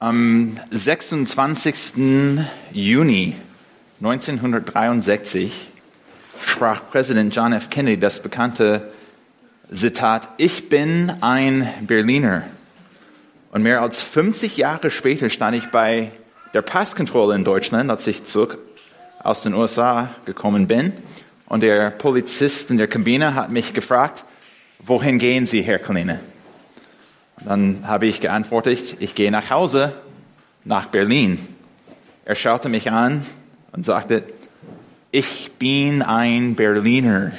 Am 26. Juni 1963 sprach Präsident John F. Kennedy das bekannte Zitat, ich bin ein Berliner. Und mehr als 50 Jahre später stand ich bei der Passkontrolle in Deutschland, als ich zurück aus den USA gekommen bin. Und der Polizist in der Kabine hat mich gefragt, wohin gehen Sie, Herr Kleine? Dann habe ich geantwortet, ich gehe nach Hause, nach Berlin. Er schaute mich an und sagte, ich bin ein Berliner.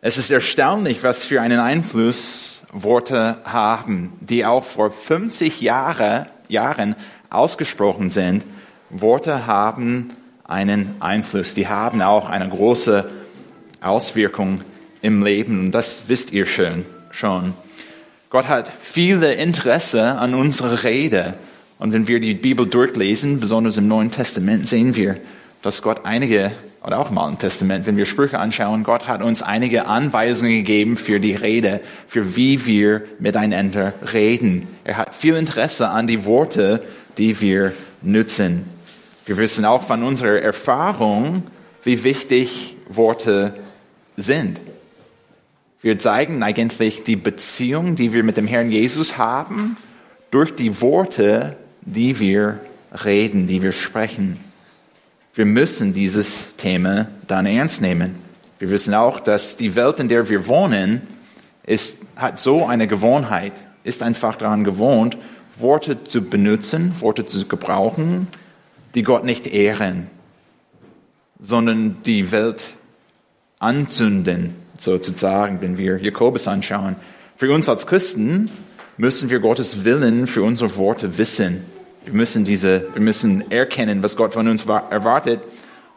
Es ist erstaunlich, was für einen Einfluss Worte haben, die auch vor 50 Jahre, Jahren ausgesprochen sind. Worte haben einen Einfluss, die haben auch eine große Auswirkung im Leben. Und das wisst ihr schon. schon. Gott hat viele Interesse an unserer Rede. Und wenn wir die Bibel durchlesen, besonders im Neuen Testament, sehen wir, dass Gott einige, oder auch im Alten Testament, wenn wir Sprüche anschauen, Gott hat uns einige Anweisungen gegeben für die Rede, für wie wir miteinander reden. Er hat viel Interesse an die Worte, die wir nutzen. Wir wissen auch von unserer Erfahrung, wie wichtig Worte sind. Wir zeigen eigentlich die Beziehung, die wir mit dem Herrn Jesus haben, durch die Worte, die wir reden, die wir sprechen. Wir müssen dieses Thema dann ernst nehmen. Wir wissen auch, dass die Welt, in der wir wohnen, ist, hat so eine Gewohnheit, ist einfach daran gewohnt, Worte zu benutzen, Worte zu gebrauchen, die Gott nicht ehren, sondern die Welt anzünden, sozusagen, wenn wir Jakobus anschauen. Für uns als Christen müssen wir Gottes Willen für unsere Worte wissen. Wir müssen diese, wir müssen erkennen, was Gott von uns erwartet.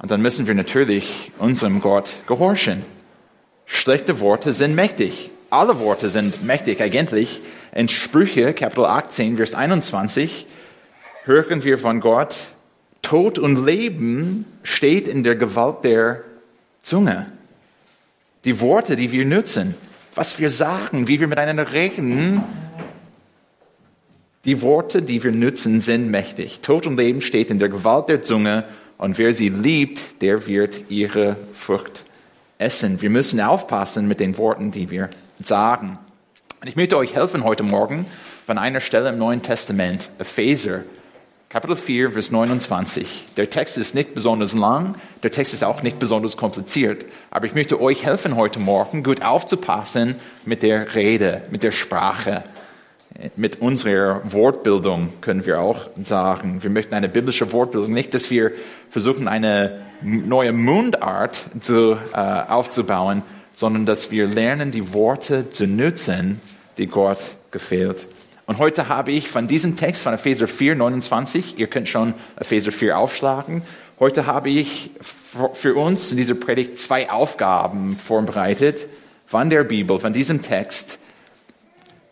Und dann müssen wir natürlich unserem Gott gehorchen. Schlechte Worte sind mächtig. Alle Worte sind mächtig eigentlich. In Sprüche, Kapitel 18, Vers 21, hören wir von Gott, Tod und Leben steht in der Gewalt der Zunge. Die Worte, die wir nutzen, was wir sagen, wie wir miteinander reden, die Worte, die wir nutzen, sind mächtig. Tod und Leben steht in der Gewalt der Zunge und wer sie liebt, der wird ihre Frucht essen. Wir müssen aufpassen mit den Worten, die wir sagen. Und ich möchte euch helfen heute Morgen von einer Stelle im Neuen Testament, Epheser, Kapitel 4, Vers 29. Der Text ist nicht besonders lang, der Text ist auch nicht besonders kompliziert, aber ich möchte euch helfen heute Morgen, gut aufzupassen mit der Rede, mit der Sprache mit unserer Wortbildung können wir auch sagen, wir möchten eine biblische Wortbildung, nicht, dass wir versuchen, eine neue Mundart zu, äh, aufzubauen, sondern dass wir lernen, die Worte zu nutzen, die Gott gefällt. Und heute habe ich von diesem Text von Epheser 4, 29, ihr könnt schon Epheser 4 aufschlagen, heute habe ich für uns in dieser Predigt zwei Aufgaben vorbereitet von der Bibel, von diesem Text,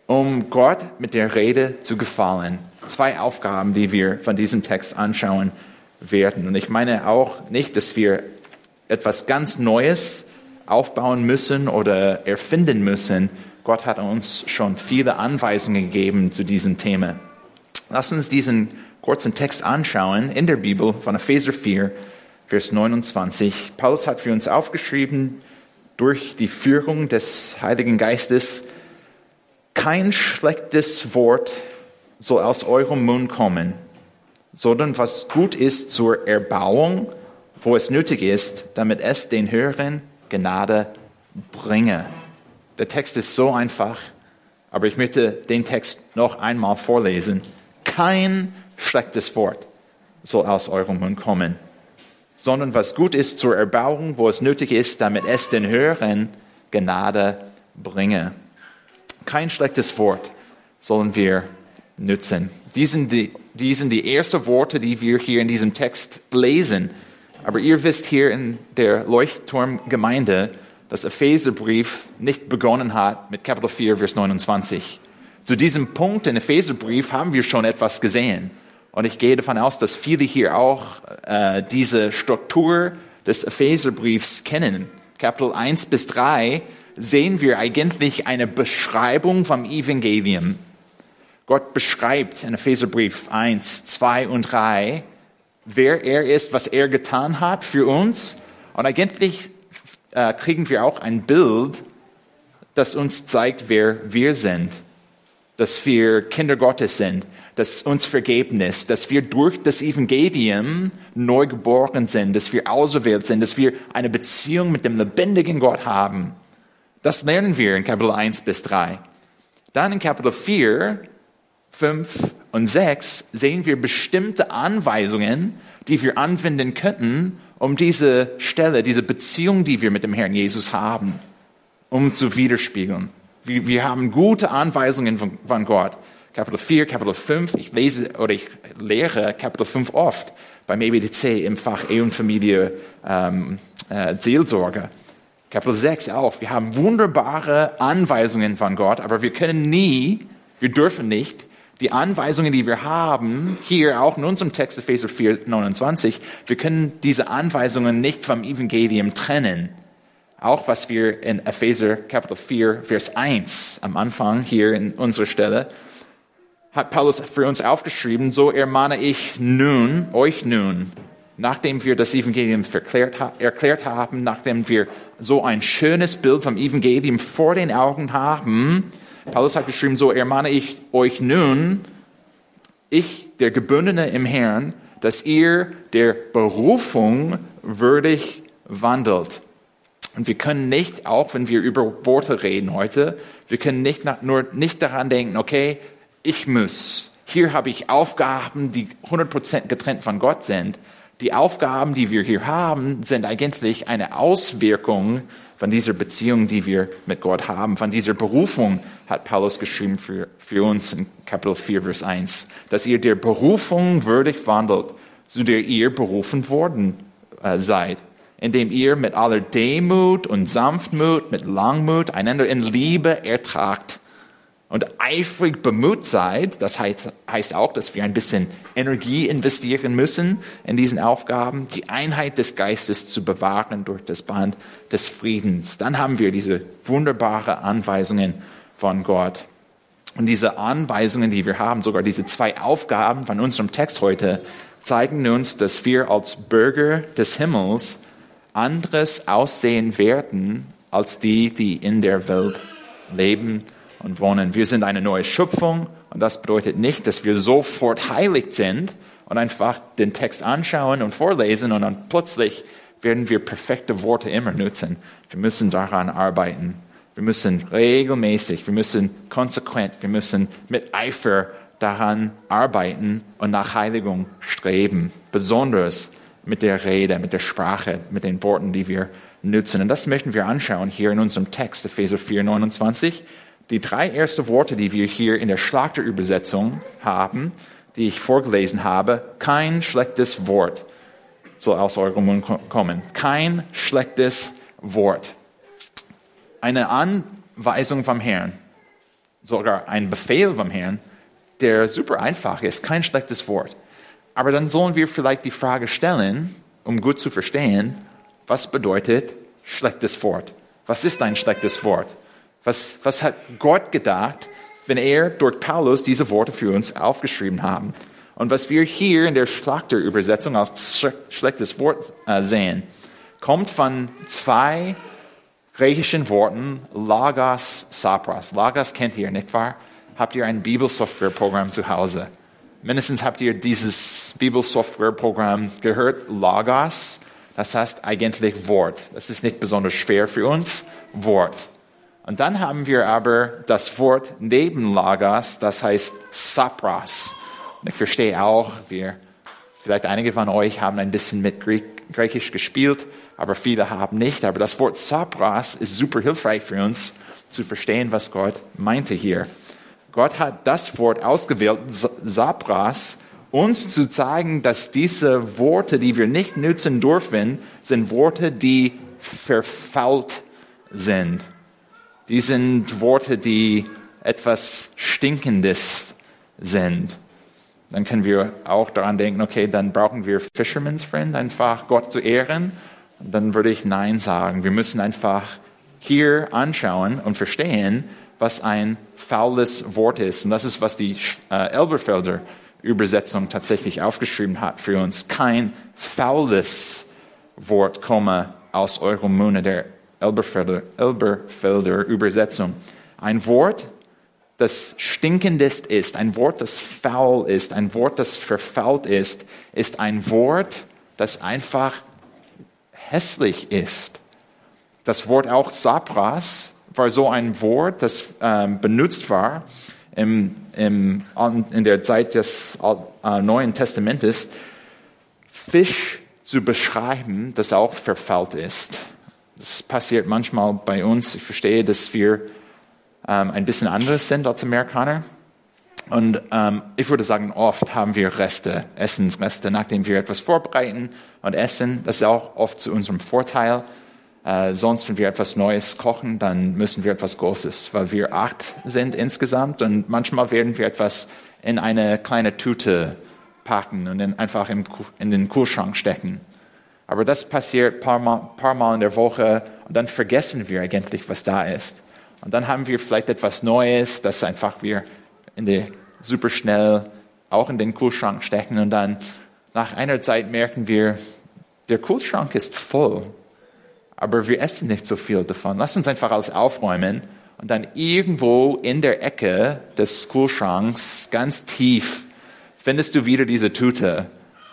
um Gott mit der Rede zu gefallen. Zwei Aufgaben, die wir von diesem Text anschauen werden. Und ich meine auch nicht, dass wir etwas ganz Neues aufbauen müssen oder erfinden müssen. Gott hat uns schon viele Anweisungen gegeben zu diesem Thema. Lass uns diesen kurzen Text anschauen in der Bibel von Epheser 4, Vers 29. Paulus hat für uns aufgeschrieben, durch die Führung des Heiligen Geistes, kein schlechtes Wort soll aus eurem Mund kommen, sondern was gut ist zur Erbauung, wo es nötig ist, damit es den Hörern Gnade bringe. Der Text ist so einfach, aber ich möchte den Text noch einmal vorlesen. Kein schlechtes Wort soll aus eurem Mund kommen, sondern was gut ist zur Erbauung, wo es nötig ist, damit es den Hörern Gnade bringe. Kein schlechtes Wort sollen wir nutzen. Die die, die sind die ersten Worte, die wir hier in diesem Text lesen. Aber ihr wisst hier in der Leuchtturmgemeinde, dass Epheserbrief nicht begonnen hat mit Kapitel 4, Vers 29. Zu diesem Punkt in Epheserbrief haben wir schon etwas gesehen. Und ich gehe davon aus, dass viele hier auch äh, diese Struktur des Epheserbriefs kennen. Kapitel 1 bis 3 sehen wir eigentlich eine Beschreibung vom Evangelium. Gott beschreibt in Epheserbrief 1, 2 und 3, wer er ist, was er getan hat für uns. Und eigentlich äh, kriegen wir auch ein Bild, das uns zeigt, wer wir sind. Dass wir Kinder Gottes sind, dass uns vergeben ist, dass wir durch das Evangelium neu geboren sind, dass wir auserwählt sind, dass wir eine Beziehung mit dem lebendigen Gott haben. Das lernen wir in Kapitel 1 bis 3. Dann in Kapitel 4, 5 und 6 sehen wir bestimmte Anweisungen, die wir anwenden könnten, um diese Stelle, diese Beziehung, die wir mit dem Herrn Jesus haben, um zu widerspiegeln. Wir, wir haben gute Anweisungen von, von Gott. Kapitel 4, Kapitel 5, ich lese oder ich lehre Kapitel 5 oft beim EBDC im Fach Ehe und Familie ähm, äh, Seelsorge. Kapitel 6 auch. Wir haben wunderbare Anweisungen von Gott, aber wir können nie, wir dürfen nicht die Anweisungen, die wir haben, hier auch in unserem Text Epheser 4, 29, wir können diese Anweisungen nicht vom Evangelium trennen. Auch was wir in Epheser Kapitel 4, Vers 1 am Anfang hier in unserer Stelle, hat Paulus für uns aufgeschrieben, so ermahne ich nun, euch nun, nachdem wir das Evangelium erklärt haben, nachdem wir so ein schönes Bild vom Evangelium vor den Augen haben, Paulus hat geschrieben, so ermahne ich euch nun, ich, der Gebundene im Herrn, dass ihr der Berufung würdig wandelt. Und wir können nicht, auch wenn wir über Worte reden heute, wir können nicht nur nicht daran denken, okay, ich muss. Hier habe ich Aufgaben, die 100% getrennt von Gott sind. Die Aufgaben, die wir hier haben, sind eigentlich eine Auswirkung von dieser Beziehung, die wir mit Gott haben, von dieser Berufung, hat Paulus geschrieben für, für uns in Kapitel 4, Vers 1, dass ihr der Berufung würdig wandelt, zu der ihr berufen worden äh, seid, indem ihr mit aller Demut und Sanftmut, mit Langmut einander in Liebe ertragt und eifrig bemüht seid, das heißt, heißt, auch, dass wir ein bisschen Energie investieren müssen in diesen Aufgaben, die Einheit des Geistes zu bewahren durch das Band des Friedens. Dann haben wir diese wunderbare Anweisungen von Gott. Und diese Anweisungen, die wir haben, sogar diese zwei Aufgaben von unserem Text heute, zeigen uns, dass wir als Bürger des Himmels anderes aussehen werden als die, die in der Welt leben und wohnen. Wir sind eine neue Schöpfung und das bedeutet nicht, dass wir sofort heilig sind und einfach den Text anschauen und vorlesen und dann plötzlich werden wir perfekte Worte immer nutzen. Wir müssen daran arbeiten. Wir müssen regelmäßig, wir müssen konsequent, wir müssen mit Eifer daran arbeiten und nach Heiligung streben. Besonders mit der Rede, mit der Sprache, mit den Worten, die wir nutzen. Und das möchten wir anschauen hier in unserem Text, Epheser 4, 29 die drei ersten Worte, die wir hier in der Schlachterübersetzung haben, die ich vorgelesen habe, kein schlechtes Wort soll aus eurem Mund kommen. Kein schlechtes Wort. Eine Anweisung vom Herrn, sogar ein Befehl vom Herrn, der super einfach ist, kein schlechtes Wort. Aber dann sollen wir vielleicht die Frage stellen, um gut zu verstehen, was bedeutet schlechtes Wort? Was ist ein schlechtes Wort? Was, was hat Gott gedacht, wenn er durch Paulus diese Worte für uns aufgeschrieben haben? Und was wir hier in der Schlachterübersetzung als schlechtes Wort äh, sehen, kommt von zwei griechischen Worten, Lagos, Sapras. Lagos kennt ihr, nicht wahr? Habt ihr ein Bibelsoftwareprogramm zu Hause? Mindestens habt ihr dieses Bibelsoftwareprogramm gehört, Lagos. Das heißt eigentlich Wort. Das ist nicht besonders schwer für uns, Wort. Und dann haben wir aber das Wort neben Lagos, das heißt Sapras. Und ich verstehe auch, wir, vielleicht einige von euch haben ein bisschen mit Griechisch gespielt, aber viele haben nicht. Aber das Wort Sapras ist super hilfreich für uns zu verstehen, was Gott meinte hier. Gott hat das Wort ausgewählt, Sapras, uns zu zeigen, dass diese Worte, die wir nicht nutzen dürfen, sind Worte, die verfault sind. Die sind Worte, die etwas Stinkendes sind. Dann können wir auch daran denken, okay, dann brauchen wir Fisherman's Friend, einfach Gott zu ehren. Und dann würde ich Nein sagen. Wir müssen einfach hier anschauen und verstehen, was ein faules Wort ist. Und das ist, was die äh, Elberfelder Übersetzung tatsächlich aufgeschrieben hat für uns. Kein faules Wort komme aus eurem Munde der Elberfelder, Elberfelder Übersetzung. Ein Wort, das stinkendest ist, ein Wort, das faul ist, ein Wort, das verfault ist, ist ein Wort, das einfach hässlich ist. Das Wort auch Sapras war so ein Wort, das ähm, benutzt war im, im, in der Zeit des äh, Neuen Testamentes, Fisch zu beschreiben, das auch verfault ist. Das passiert manchmal bei uns. Ich verstehe, dass wir ähm, ein bisschen anders sind als Amerikaner. Und ähm, ich würde sagen, oft haben wir Reste, Essensreste, nachdem wir etwas vorbereiten und essen. Das ist auch oft zu unserem Vorteil. Äh, sonst, wenn wir etwas Neues kochen, dann müssen wir etwas Großes, weil wir acht sind insgesamt und manchmal werden wir etwas in eine kleine Tüte packen und dann einfach im, in den Kühlschrank stecken. Aber das passiert ein paar Mal, paar Mal in der Woche und dann vergessen wir eigentlich, was da ist. Und dann haben wir vielleicht etwas Neues, das einfach wir in die, super auch in den Kühlschrank stecken und dann nach einer Zeit merken wir, der Kühlschrank ist voll aber wir essen nicht so viel davon. Lass uns einfach alles aufräumen und dann irgendwo in der Ecke des Kühlschranks, ganz tief, findest du wieder diese Tüte.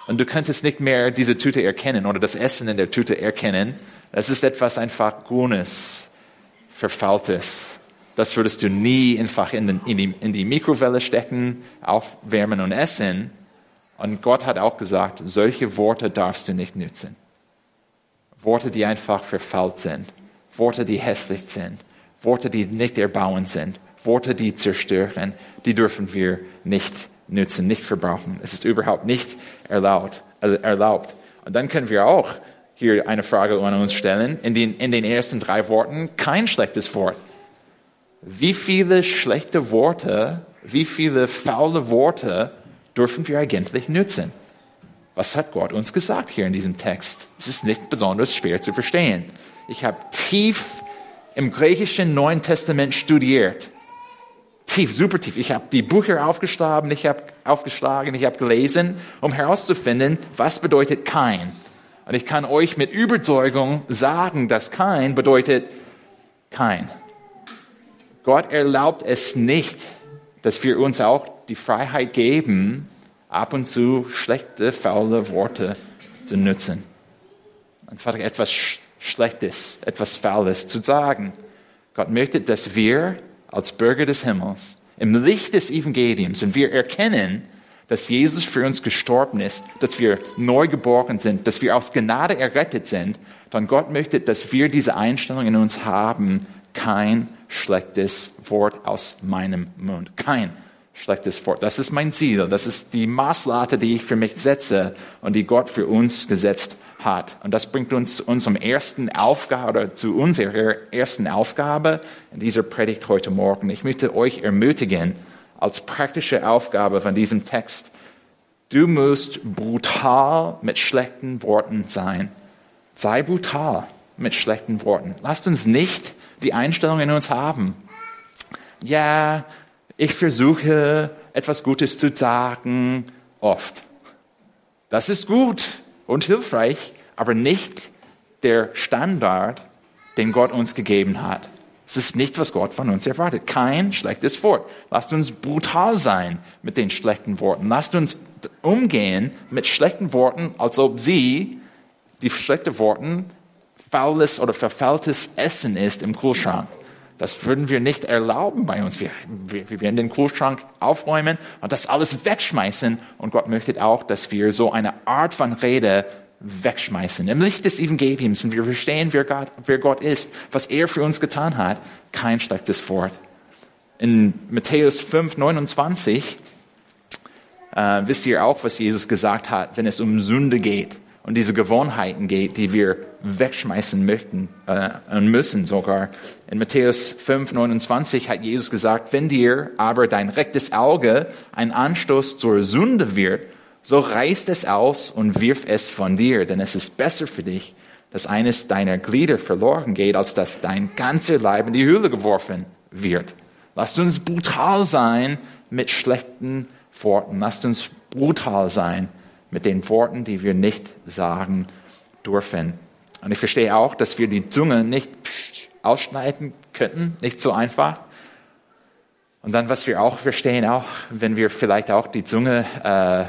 Und du könntest nicht mehr diese Tüte erkennen oder das Essen in der Tüte erkennen. Das ist etwas einfach Grünes, Verfaultes. Das würdest du nie einfach in, den, in, die, in die Mikrowelle stecken, aufwärmen und essen. Und Gott hat auch gesagt, solche Worte darfst du nicht nützen. Worte, die einfach verfault sind, Worte, die hässlich sind, Worte, die nicht erbauend sind, Worte, die zerstören, die dürfen wir nicht nützen, nicht verbrauchen. Es ist überhaupt nicht erlaubt. erlaubt. Und dann können wir auch hier eine Frage an uns stellen. In den, in den ersten drei Worten kein schlechtes Wort. Wie viele schlechte Worte, wie viele faule Worte dürfen wir eigentlich nützen? Was hat Gott uns gesagt hier in diesem Text? Es ist nicht besonders schwer zu verstehen. Ich habe tief im griechischen Neuen Testament studiert. Tief, super tief. Ich habe die Bücher aufgeschlagen, ich habe aufgeschlagen, ich habe gelesen, um herauszufinden, was bedeutet kein. Und ich kann euch mit Überzeugung sagen, dass kein bedeutet kein. Gott erlaubt es nicht, dass wir uns auch die Freiheit geben, ab und zu schlechte, faule Worte zu nutzen. Einfach etwas Schlechtes, etwas Faules zu sagen. Gott möchte, dass wir als Bürger des Himmels im Licht des Evangeliums, wenn wir erkennen, dass Jesus für uns gestorben ist, dass wir neu geboren sind, dass wir aus Gnade errettet sind, dann Gott möchte, dass wir diese Einstellung in uns haben, kein schlechtes Wort aus meinem Mund. Kein schlechtes Wort. Das ist mein Ziel. Das ist die Maßlate, die ich für mich setze und die Gott für uns gesetzt hat. Und das bringt uns unserem ersten Aufgabe, zu unserer ersten Aufgabe in dieser Predigt heute Morgen. Ich möchte euch ermutigen, als praktische Aufgabe von diesem Text, du musst brutal mit schlechten Worten sein. Sei brutal mit schlechten Worten. Lasst uns nicht die Einstellung in uns haben. Ja, ich versuche etwas Gutes zu sagen, oft. Das ist gut und hilfreich, aber nicht der Standard, den Gott uns gegeben hat. Es ist nicht, was Gott von uns erwartet. Kein schlechtes Wort. Lasst uns brutal sein mit den schlechten Worten. Lasst uns umgehen mit schlechten Worten, als ob sie, die schlechten Worten, faules oder verfaultes Essen ist im Kühlschrank. Das würden wir nicht erlauben bei uns. Wir, wir, wir werden den Kühlschrank aufräumen und das alles wegschmeißen. Und Gott möchte auch, dass wir so eine Art von Rede wegschmeißen. Im Licht des Evangeliums, wenn wir verstehen, wer Gott, wer Gott ist, was er für uns getan hat, kein schlechtes Wort. In Matthäus 5, 29 äh, wisst ihr auch, was Jesus gesagt hat, wenn es um Sünde geht und diese Gewohnheiten geht, die wir wegschmeißen möchten äh, und müssen sogar. In Matthäus 5, 29 hat Jesus gesagt, wenn dir aber dein rechtes Auge ein Anstoß zur Sünde wird, so reißt es aus und wirf es von dir, denn es ist besser für dich, dass eines deiner Glieder verloren geht, als dass dein ganzer Leib in die Höhle geworfen wird. Lasst uns brutal sein mit schlechten Worten. Lasst uns brutal sein mit den Worten, die wir nicht sagen dürfen. Und ich verstehe auch, dass wir die Zunge nicht ausschneiden könnten, nicht so einfach. Und dann, was wir auch verstehen, auch wenn wir vielleicht auch die Zunge äh,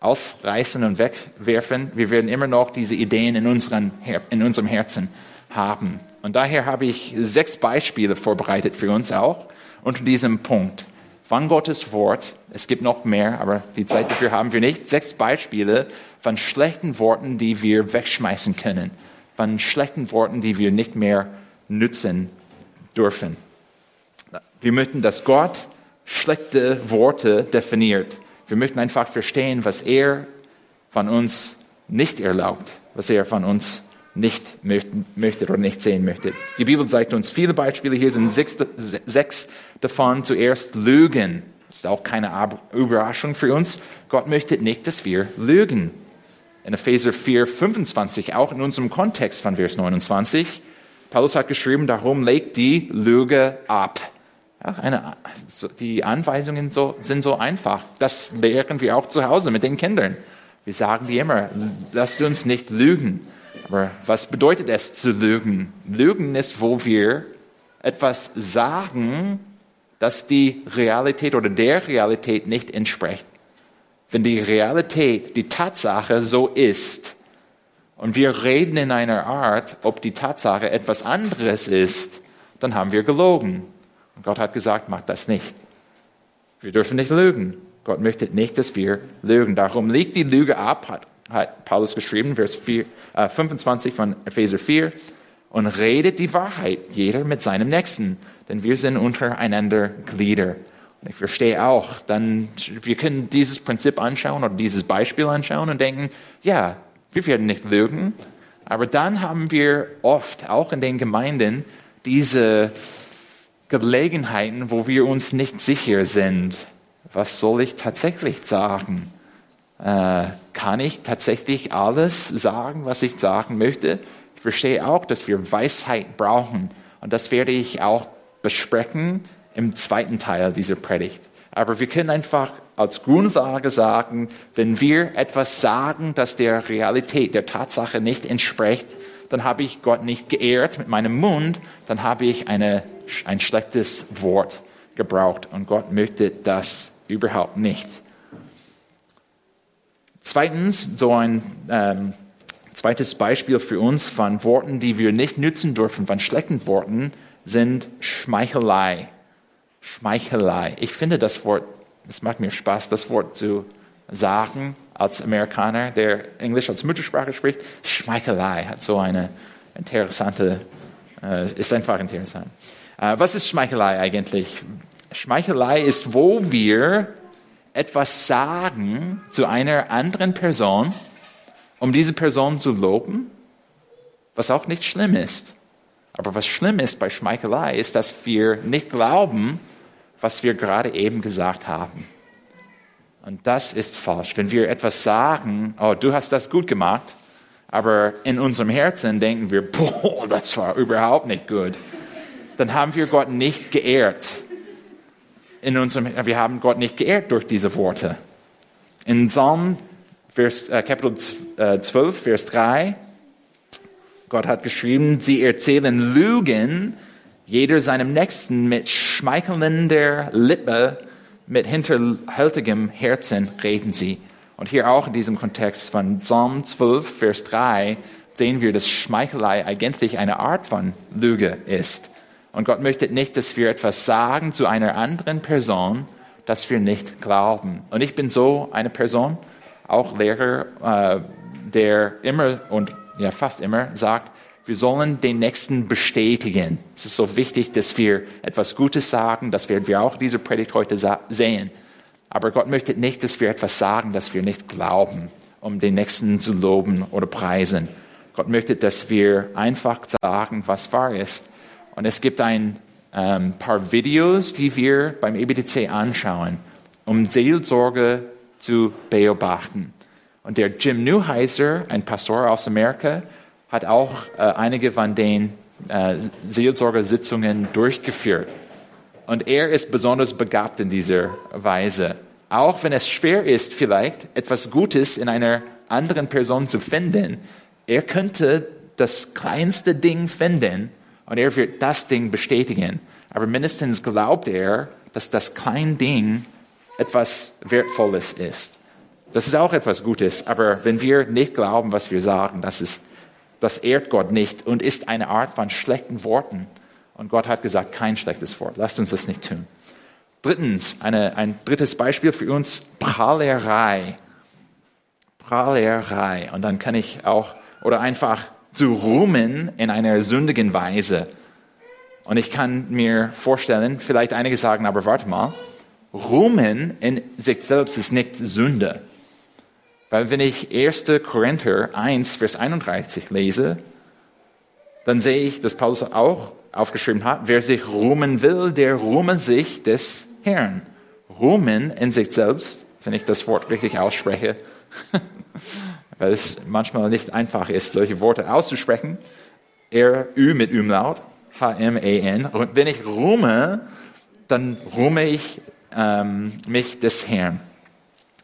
ausreißen und wegwerfen, wir werden immer noch diese Ideen in, unseren, in unserem Herzen haben. Und daher habe ich sechs Beispiele vorbereitet für uns auch unter diesem Punkt. Von Gottes Wort, es gibt noch mehr, aber die Zeit dafür haben wir nicht. Sechs Beispiele von schlechten Worten, die wir wegschmeißen können, von schlechten Worten, die wir nicht mehr nutzen dürfen. Wir möchten, dass Gott schlechte Worte definiert. Wir möchten einfach verstehen, was er von uns nicht erlaubt, was er von uns nicht möchte oder nicht sehen möchte. Die Bibel zeigt uns viele Beispiele. Hier sind sechs, sechs davon. Zuerst Lügen. Das ist auch keine Überraschung für uns. Gott möchte nicht, dass wir lügen. In Epheser 4, 25, auch in unserem Kontext von Vers 29, Paulus hat geschrieben, darum legt die Lüge ab. Ja, eine, die Anweisungen so, sind so einfach. Das lehren wir auch zu Hause mit den Kindern. Wir sagen die immer, lasst uns nicht lügen. Aber was bedeutet es zu lügen? Lügen ist, wo wir etwas sagen, das die Realität oder der Realität nicht entspricht. Wenn die Realität, die Tatsache so ist und wir reden in einer Art, ob die Tatsache etwas anderes ist, dann haben wir gelogen. Und Gott hat gesagt, mach das nicht. Wir dürfen nicht lügen. Gott möchte nicht, dass wir lügen. Darum legt die Lüge ab, hat, hat Paulus geschrieben, Vers 4, äh, 25 von Epheser 4, und redet die Wahrheit, jeder mit seinem Nächsten, denn wir sind untereinander Glieder. Ich verstehe auch, dann, wir können dieses Prinzip anschauen oder dieses Beispiel anschauen und denken, ja, wir werden nicht lügen, aber dann haben wir oft, auch in den Gemeinden, diese Gelegenheiten, wo wir uns nicht sicher sind. Was soll ich tatsächlich sagen? Äh, kann ich tatsächlich alles sagen, was ich sagen möchte? Ich verstehe auch, dass wir Weisheit brauchen. Und das werde ich auch besprechen im zweiten Teil dieser Predigt. Aber wir können einfach als Grundlage sagen, wenn wir etwas sagen, das der Realität, der Tatsache nicht entspricht, dann habe ich Gott nicht geehrt mit meinem Mund, dann habe ich eine ein schlechtes Wort gebraucht und Gott möchte das überhaupt nicht. Zweitens, so ein ähm, zweites Beispiel für uns von Worten, die wir nicht nutzen dürfen, von schlechten Worten, sind Schmeichelei. Schmeichelei. Ich finde das Wort, es macht mir Spaß, das Wort zu sagen als Amerikaner, der Englisch als Muttersprache spricht. Schmeichelei hat so eine interessante, äh, ist einfach interessant. Äh, was ist Schmeichelei eigentlich? Schmeichelei ist, wo wir etwas sagen zu einer anderen Person, um diese Person zu loben, was auch nicht schlimm ist. Aber was schlimm ist bei Schmeichelei, ist, dass wir nicht glauben, was wir gerade eben gesagt haben. Und das ist falsch. Wenn wir etwas sagen, oh, du hast das gut gemacht, aber in unserem Herzen denken wir, boah, das war überhaupt nicht gut dann haben wir Gott nicht geehrt. In unserem, wir haben Gott nicht geehrt durch diese Worte. In Psalm Vers, äh, Kapitel 12, äh, Vers 3, Gott hat geschrieben, sie erzählen Lügen, jeder seinem Nächsten mit schmeichelnder Lippe, mit hinterhältigem Herzen reden sie. Und hier auch in diesem Kontext von Psalm 12, Vers 3 sehen wir, dass Schmeichelei eigentlich eine Art von Lüge ist. Und Gott möchte nicht, dass wir etwas sagen zu einer anderen Person, das wir nicht glauben. Und ich bin so eine Person, auch Lehrer, äh, der immer und ja fast immer sagt, wir sollen den Nächsten bestätigen. Es ist so wichtig, dass wir etwas Gutes sagen. Das werden wir auch in dieser Predigt heute sehen. Aber Gott möchte nicht, dass wir etwas sagen, das wir nicht glauben, um den Nächsten zu loben oder preisen. Gott möchte, dass wir einfach sagen, was wahr ist. Und es gibt ein ähm, paar Videos, die wir beim EBTC anschauen, um Seelsorge zu beobachten. Und der Jim Newheiser, ein Pastor aus Amerika, hat auch äh, einige von den äh, Seelsorgersitzungen durchgeführt. Und er ist besonders begabt in dieser Weise. Auch wenn es schwer ist, vielleicht etwas Gutes in einer anderen Person zu finden, er könnte das kleinste Ding finden und er wird das Ding bestätigen. Aber mindestens glaubt er, dass das kleine Ding etwas Wertvolles ist. Das ist auch etwas Gutes, aber wenn wir nicht glauben, was wir sagen, das, ist, das ehrt Gott nicht und ist eine Art von schlechten Worten. Und Gott hat gesagt, kein schlechtes Wort. Lasst uns das nicht tun. Drittens, eine, ein drittes Beispiel für uns, Prahlerei. Prahlerei. Und dann kann ich auch, oder einfach zu ruhmen in einer sündigen Weise. Und ich kann mir vorstellen, vielleicht einige sagen, aber warte mal, Ruhmen in sich selbst ist nicht Sünde. Weil wenn ich 1. Korinther 1, Vers 31 lese, dann sehe ich, dass Paulus auch aufgeschrieben hat, wer sich ruhmen will, der rumme sich des Herrn. Ruhmen in sich selbst, wenn ich das Wort richtig ausspreche, weil es manchmal nicht einfach ist, solche Worte auszusprechen. R-Ü mit Umlaut, H-M-E-N. Wenn ich ruhme, dann ruhme ich ähm, mich des Herrn.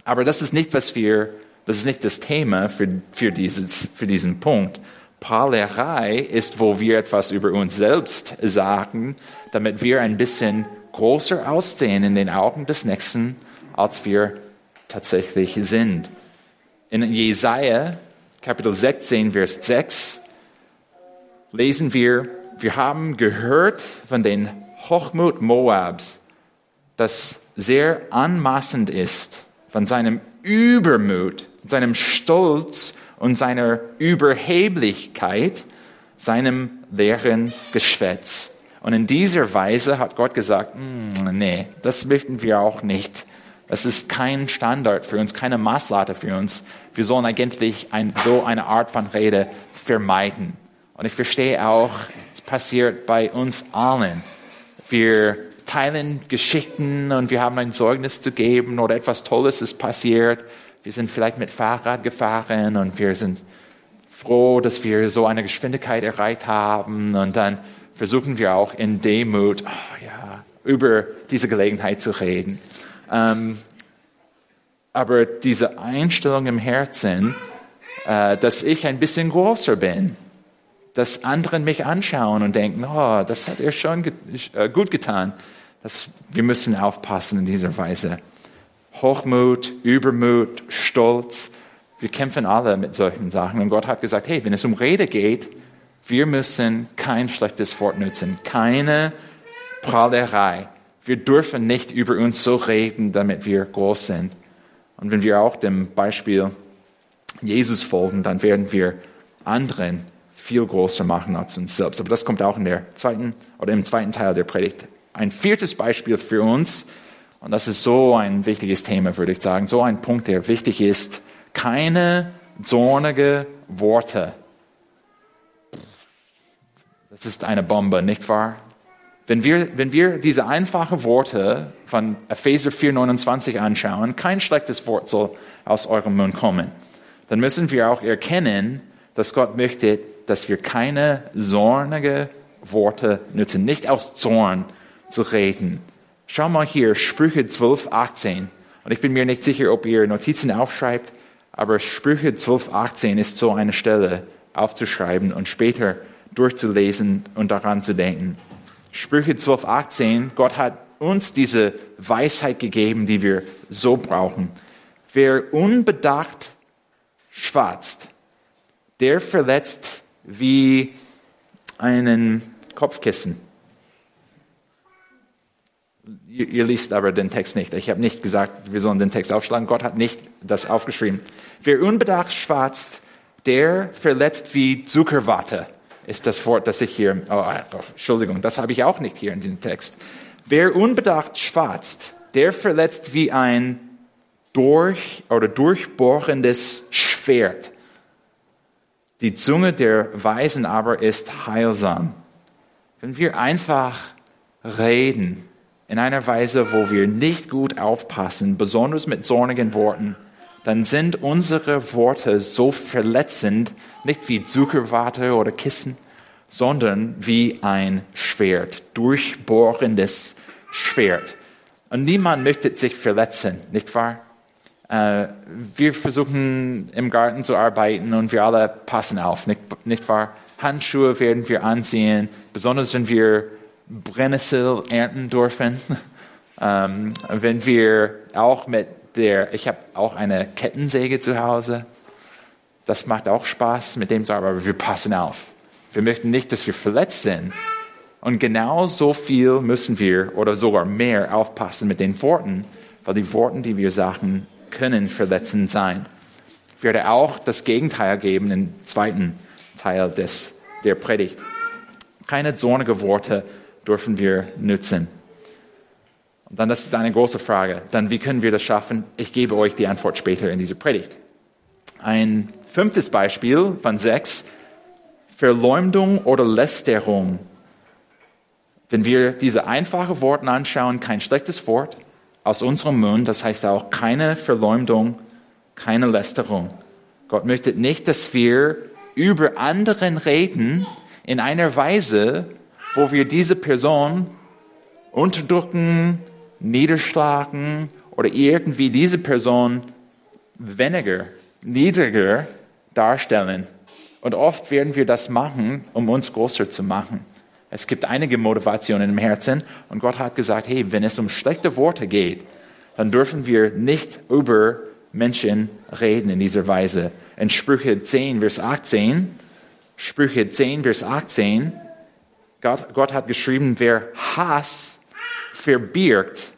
Aber das ist nicht, was wir, das ist nicht das Thema für, für, dieses, für diesen Punkt. Prahlerei ist, wo wir etwas über uns selbst sagen, damit wir ein bisschen größer aussehen in den Augen des Nächsten, als wir tatsächlich sind. In Jesaja, Kapitel 16, Vers 6, lesen wir, wir haben gehört von den Hochmut Moabs, das sehr anmaßend ist, von seinem Übermut, seinem Stolz und seiner Überheblichkeit, seinem leeren Geschwätz. Und in dieser Weise hat Gott gesagt, mm, nee, das möchten wir auch nicht. Das ist kein Standard für uns, keine Maßlate für uns. Wir sollen eigentlich ein, so eine Art von Rede vermeiden. Und ich verstehe auch, es passiert bei uns allen. Wir teilen Geschichten und wir haben ein Zeugnis zu geben oder etwas Tolles ist passiert. Wir sind vielleicht mit Fahrrad gefahren und wir sind froh, dass wir so eine Geschwindigkeit erreicht haben und dann versuchen wir auch in Demut oh ja, über diese Gelegenheit zu reden. Ähm, aber diese Einstellung im Herzen, äh, dass ich ein bisschen größer bin, dass andere mich anschauen und denken, oh, das hat er schon ge äh, gut getan. Das, wir müssen aufpassen in dieser Weise. Hochmut, Übermut, Stolz, wir kämpfen alle mit solchen Sachen. Und Gott hat gesagt, hey, wenn es um Rede geht, wir müssen kein schlechtes Wort nutzen, keine Prahlerei. Wir dürfen nicht über uns so reden, damit wir groß sind. Und wenn wir auch dem Beispiel Jesus folgen, dann werden wir anderen viel größer machen als uns selbst. Aber das kommt auch in der zweiten oder im zweiten Teil der Predigt. Ein viertes Beispiel für uns, und das ist so ein wichtiges Thema, würde ich sagen, so ein Punkt, der wichtig ist, keine zornige Worte. Das ist eine Bombe, nicht wahr? Wenn wir, wenn wir diese einfachen Worte von Epheser 4,29 anschauen, kein schlechtes Wort soll aus eurem Mund kommen, dann müssen wir auch erkennen, dass Gott möchte, dass wir keine zornige Worte nutzen, nicht aus Zorn zu reden. Schau mal hier, Sprüche 12, 18. Und ich bin mir nicht sicher, ob ihr Notizen aufschreibt, aber Sprüche 12, 18 ist so eine Stelle aufzuschreiben und später durchzulesen und daran zu denken. Sprüche 12, 18, Gott hat uns diese Weisheit gegeben, die wir so brauchen. Wer unbedacht schwatzt, der verletzt wie einen Kopfkissen. Ihr, ihr liest aber den Text nicht. Ich habe nicht gesagt, wir sollen den Text aufschlagen. Gott hat nicht das aufgeschrieben. Wer unbedacht schwatzt, der verletzt wie Zuckerwatte ist das Wort, das ich hier, oh, oh, Entschuldigung, das habe ich auch nicht hier in diesem Text. Wer unbedacht schwatzt, der verletzt wie ein durch oder durchbohrendes Schwert. Die Zunge der Weisen aber ist heilsam. Wenn wir einfach reden in einer Weise, wo wir nicht gut aufpassen, besonders mit zornigen Worten, dann sind unsere Worte so verletzend, nicht wie Zuckerwatte oder Kissen, sondern wie ein Schwert, durchbohrendes Schwert. Und niemand möchte sich verletzen, nicht wahr? Äh, wir versuchen im Garten zu arbeiten und wir alle passen auf, nicht, nicht wahr? Handschuhe werden wir anziehen, besonders wenn wir Brennnessel ernten dürfen. ähm, wenn wir auch mit der, ich habe auch eine Kettensäge zu Hause. Das macht auch Spaß, mit dem zu aber wir passen auf. Wir möchten nicht, dass wir verletzt sind. Und genau so viel müssen wir oder sogar mehr aufpassen mit den Worten, weil die Worte, die wir sagen, können verletzend sein. Ich werde auch das Gegenteil geben im zweiten Teil des, der Predigt. Keine zornige Worte dürfen wir nutzen. Und dann, das ist eine große Frage. Dann, wie können wir das schaffen? Ich gebe euch die Antwort später in dieser Predigt. Ein fünftes Beispiel von sechs. Verleumdung oder Lästerung. Wenn wir diese einfachen Worte anschauen, kein schlechtes Wort aus unserem Mund, das heißt auch keine Verleumdung, keine Lästerung. Gott möchte nicht, dass wir über anderen reden in einer Weise, wo wir diese Person unterdrücken, niederschlagen oder irgendwie diese Person weniger, niedriger darstellen. Und oft werden wir das machen, um uns größer zu machen. Es gibt einige Motivationen im Herzen und Gott hat gesagt, hey, wenn es um schlechte Worte geht, dann dürfen wir nicht über Menschen reden in dieser Weise. In Sprüche 10, Vers 18, Sprüche 10, Vers 18, Gott, Gott hat geschrieben, wer Hass verbirgt,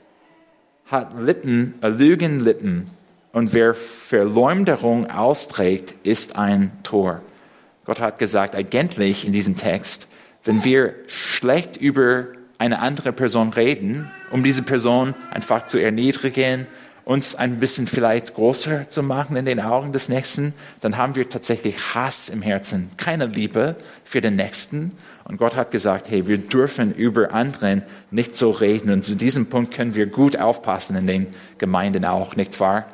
hat Lippen, äh, Lügenlippen. Und wer Verleumderung austrägt, ist ein Tor. Gott hat gesagt, eigentlich in diesem Text, wenn wir schlecht über eine andere Person reden, um diese Person einfach zu erniedrigen, uns ein bisschen vielleicht größer zu machen in den Augen des Nächsten, dann haben wir tatsächlich Hass im Herzen, keine Liebe für den Nächsten. Und Gott hat gesagt, hey, wir dürfen über anderen nicht so reden. Und zu diesem Punkt können wir gut aufpassen in den Gemeinden auch, nicht wahr?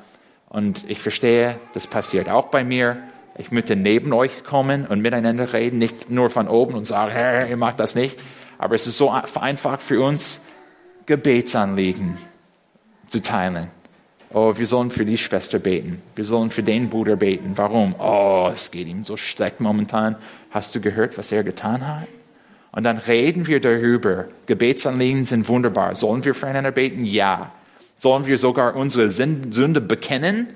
Und ich verstehe, das passiert auch bei mir. Ich möchte neben euch kommen und miteinander reden, nicht nur von oben und sagen, hey, ihr macht das nicht. Aber es ist so einfach für uns, Gebetsanliegen zu teilen. Oh, wir sollen für die Schwester beten. Wir sollen für den Bruder beten. Warum? Oh, es geht ihm so schlecht momentan. Hast du gehört, was er getan hat? Und dann reden wir darüber. Gebetsanliegen sind wunderbar. Sollen wir füreinander beten? Ja. Sollen wir sogar unsere Sünde bekennen?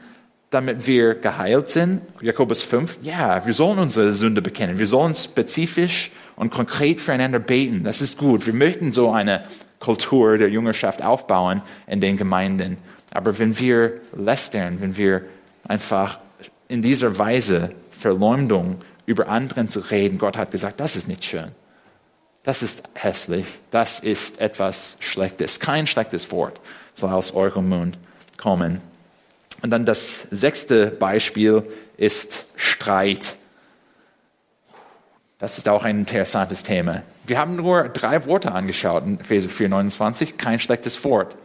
damit wir geheilt sind? Jakobus 5, ja, wir sollen unsere Sünde bekennen. Wir sollen spezifisch und konkret füreinander beten. Das ist gut. Wir möchten so eine Kultur der Jüngerschaft aufbauen in den Gemeinden. Aber wenn wir lästern, wenn wir einfach in dieser Weise Verleumdung über anderen zu reden, Gott hat gesagt, das ist nicht schön. Das ist hässlich. Das ist etwas Schlechtes. Kein schlechtes Wort soll aus eurem Mund kommen. Und dann das sechste Beispiel ist Streit. Das ist auch ein interessantes Thema. Wir haben nur drei Worte angeschaut in Epheser 4,29, kein schlechtes Wort.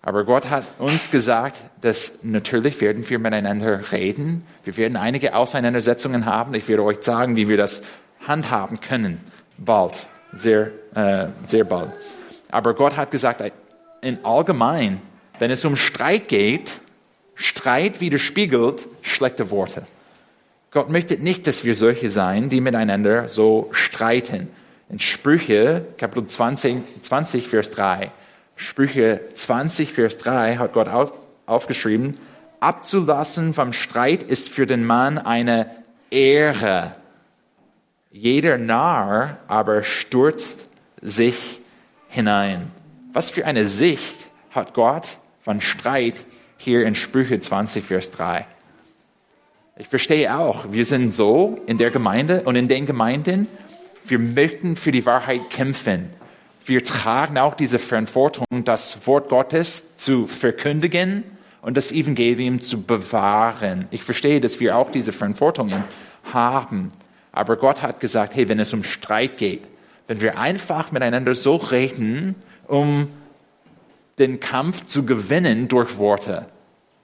Aber Gott hat uns gesagt, dass natürlich werden wir miteinander reden. Wir werden einige Auseinandersetzungen haben. Ich werde euch sagen, wie wir das handhaben können. Bald, sehr, äh, sehr bald. Aber Gott hat gesagt, in allgemein, wenn es um Streit geht, Streit widerspiegelt schlechte Worte. Gott möchte nicht, dass wir solche sein, die miteinander so streiten. In Sprüche, Kapitel 20, 20 Vers 3, Sprüche 20, Vers 3 hat Gott aufgeschrieben, abzulassen vom Streit ist für den Mann eine Ehre. Jeder Narr aber stürzt sich hinein. Was für eine Sicht hat Gott von Streit hier in Sprüche 20, Vers 3. Ich verstehe auch, wir sind so in der Gemeinde und in den Gemeinden, wir möchten für die Wahrheit kämpfen. Wir tragen auch diese Verantwortung, das Wort Gottes zu verkündigen und das Evangelium zu bewahren. Ich verstehe, dass wir auch diese Verantwortungen haben. Aber Gott hat gesagt, hey, wenn es um Streit geht, wenn wir einfach miteinander so reden, um den Kampf zu gewinnen durch Worte,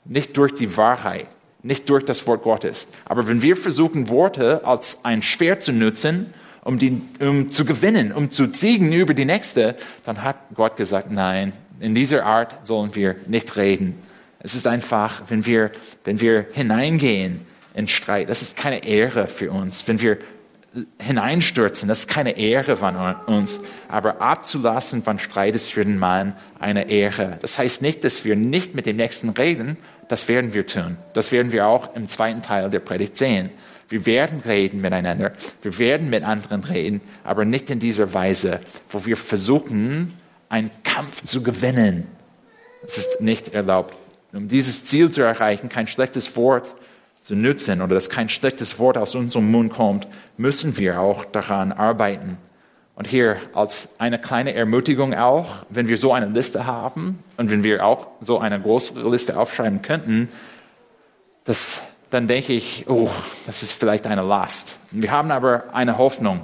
nicht durch die Wahrheit, nicht durch das Wort Gottes. Aber wenn wir versuchen, Worte als ein Schwert zu nutzen, um, die, um zu gewinnen, um zu siegen über die nächste, dann hat Gott gesagt, nein, in dieser Art sollen wir nicht reden. Es ist einfach, wenn wir, wenn wir hineingehen in Streit, das ist keine Ehre für uns. Wenn wir hineinstürzen, das ist keine Ehre von uns. Aber abzulassen von Streit ist für den Mann eine Ehre. Das heißt nicht, dass wir nicht mit dem Nächsten reden. Das werden wir tun. Das werden wir auch im zweiten Teil der Predigt sehen. Wir werden reden miteinander. Wir werden mit anderen reden, aber nicht in dieser Weise, wo wir versuchen, einen Kampf zu gewinnen. Es ist nicht erlaubt um dieses Ziel zu erreichen, kein schlechtes Wort zu nutzen oder dass kein schlechtes Wort aus unserem Mund kommt, müssen wir auch daran arbeiten. Und hier als eine kleine Ermutigung auch, wenn wir so eine Liste haben und wenn wir auch so eine große Liste aufschreiben könnten, das, dann denke ich, oh, das ist vielleicht eine Last. Wir haben aber eine Hoffnung.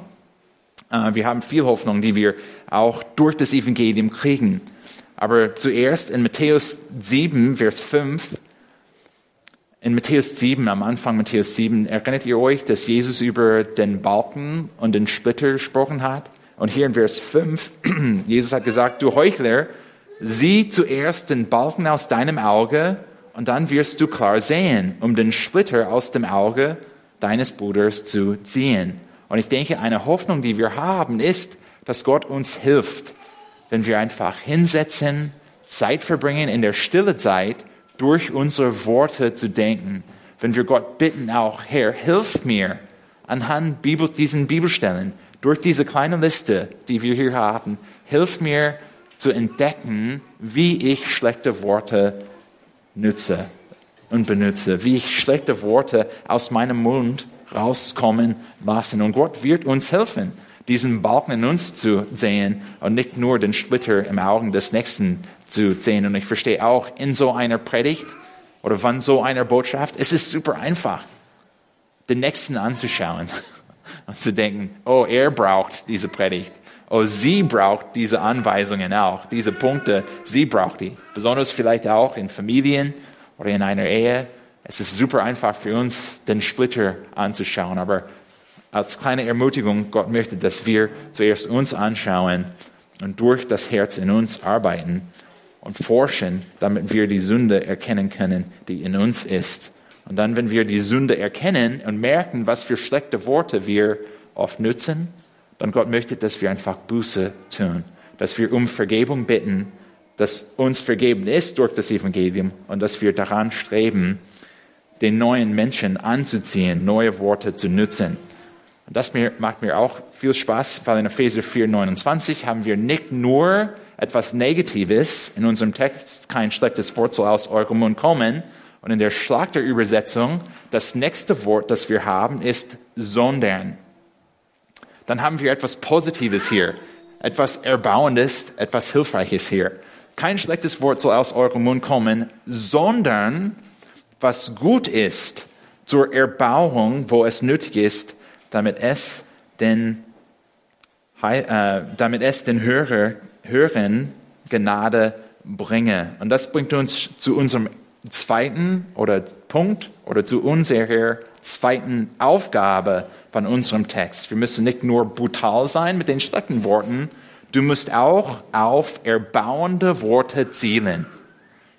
Äh, wir haben viel Hoffnung, die wir auch durch das Evangelium kriegen. Aber zuerst in Matthäus 7, Vers 5, in Matthäus 7, am Anfang Matthäus 7, erinnert ihr euch, dass Jesus über den Balken und den Splitter gesprochen hat? Und hier in Vers 5, Jesus hat gesagt, du Heuchler, sieh zuerst den Balken aus deinem Auge und dann wirst du klar sehen, um den Splitter aus dem Auge deines Bruders zu ziehen. Und ich denke, eine Hoffnung, die wir haben, ist, dass Gott uns hilft, wenn wir einfach hinsetzen, Zeit verbringen, in der stille Zeit durch unsere Worte zu denken. Wenn wir Gott bitten auch, Herr, hilf mir anhand Bibel, diesen Bibelstellen, durch diese kleine Liste, die wir hier haben, hilf mir zu entdecken, wie ich schlechte Worte nutze und benutze, wie ich schlechte Worte aus meinem Mund rauskommen lassen. Und Gott wird uns helfen diesen Balken in uns zu sehen und nicht nur den Splitter im Augen des Nächsten zu sehen. Und ich verstehe auch, in so einer Predigt oder von so einer Botschaft, es ist super einfach, den Nächsten anzuschauen und zu denken, oh, er braucht diese Predigt. Oh, sie braucht diese Anweisungen auch, diese Punkte, sie braucht die. Besonders vielleicht auch in Familien oder in einer Ehe. Es ist super einfach für uns, den Splitter anzuschauen, aber als kleine Ermutigung, Gott möchte, dass wir zuerst uns anschauen und durch das Herz in uns arbeiten und forschen, damit wir die Sünde erkennen können, die in uns ist. Und dann, wenn wir die Sünde erkennen und merken, was für schlechte Worte wir oft nutzen, dann Gott möchte, dass wir einfach Buße tun, dass wir um Vergebung bitten, dass uns vergeben ist durch das Evangelium und dass wir daran streben, den neuen Menschen anzuziehen, neue Worte zu nutzen. Und das macht mir auch viel Spaß, weil in Epheser 4, 29 haben wir nicht nur etwas Negatives in unserem Text, kein schlechtes Wort soll aus eurem Mund kommen. Und in der Schlachterübersetzung, das nächste Wort, das wir haben, ist sondern. Dann haben wir etwas Positives hier, etwas Erbauendes, etwas Hilfreiches hier. Kein schlechtes Wort soll aus eurem Mund kommen, sondern was gut ist zur Erbauung, wo es nötig ist, damit es den, äh, damit es den Hörer, Hörern Gnade bringe. Und das bringt uns zu unserem zweiten oder Punkt oder zu unserer zweiten Aufgabe von unserem Text. Wir müssen nicht nur brutal sein mit den schlechten Worten, du musst auch auf erbauende Worte zielen.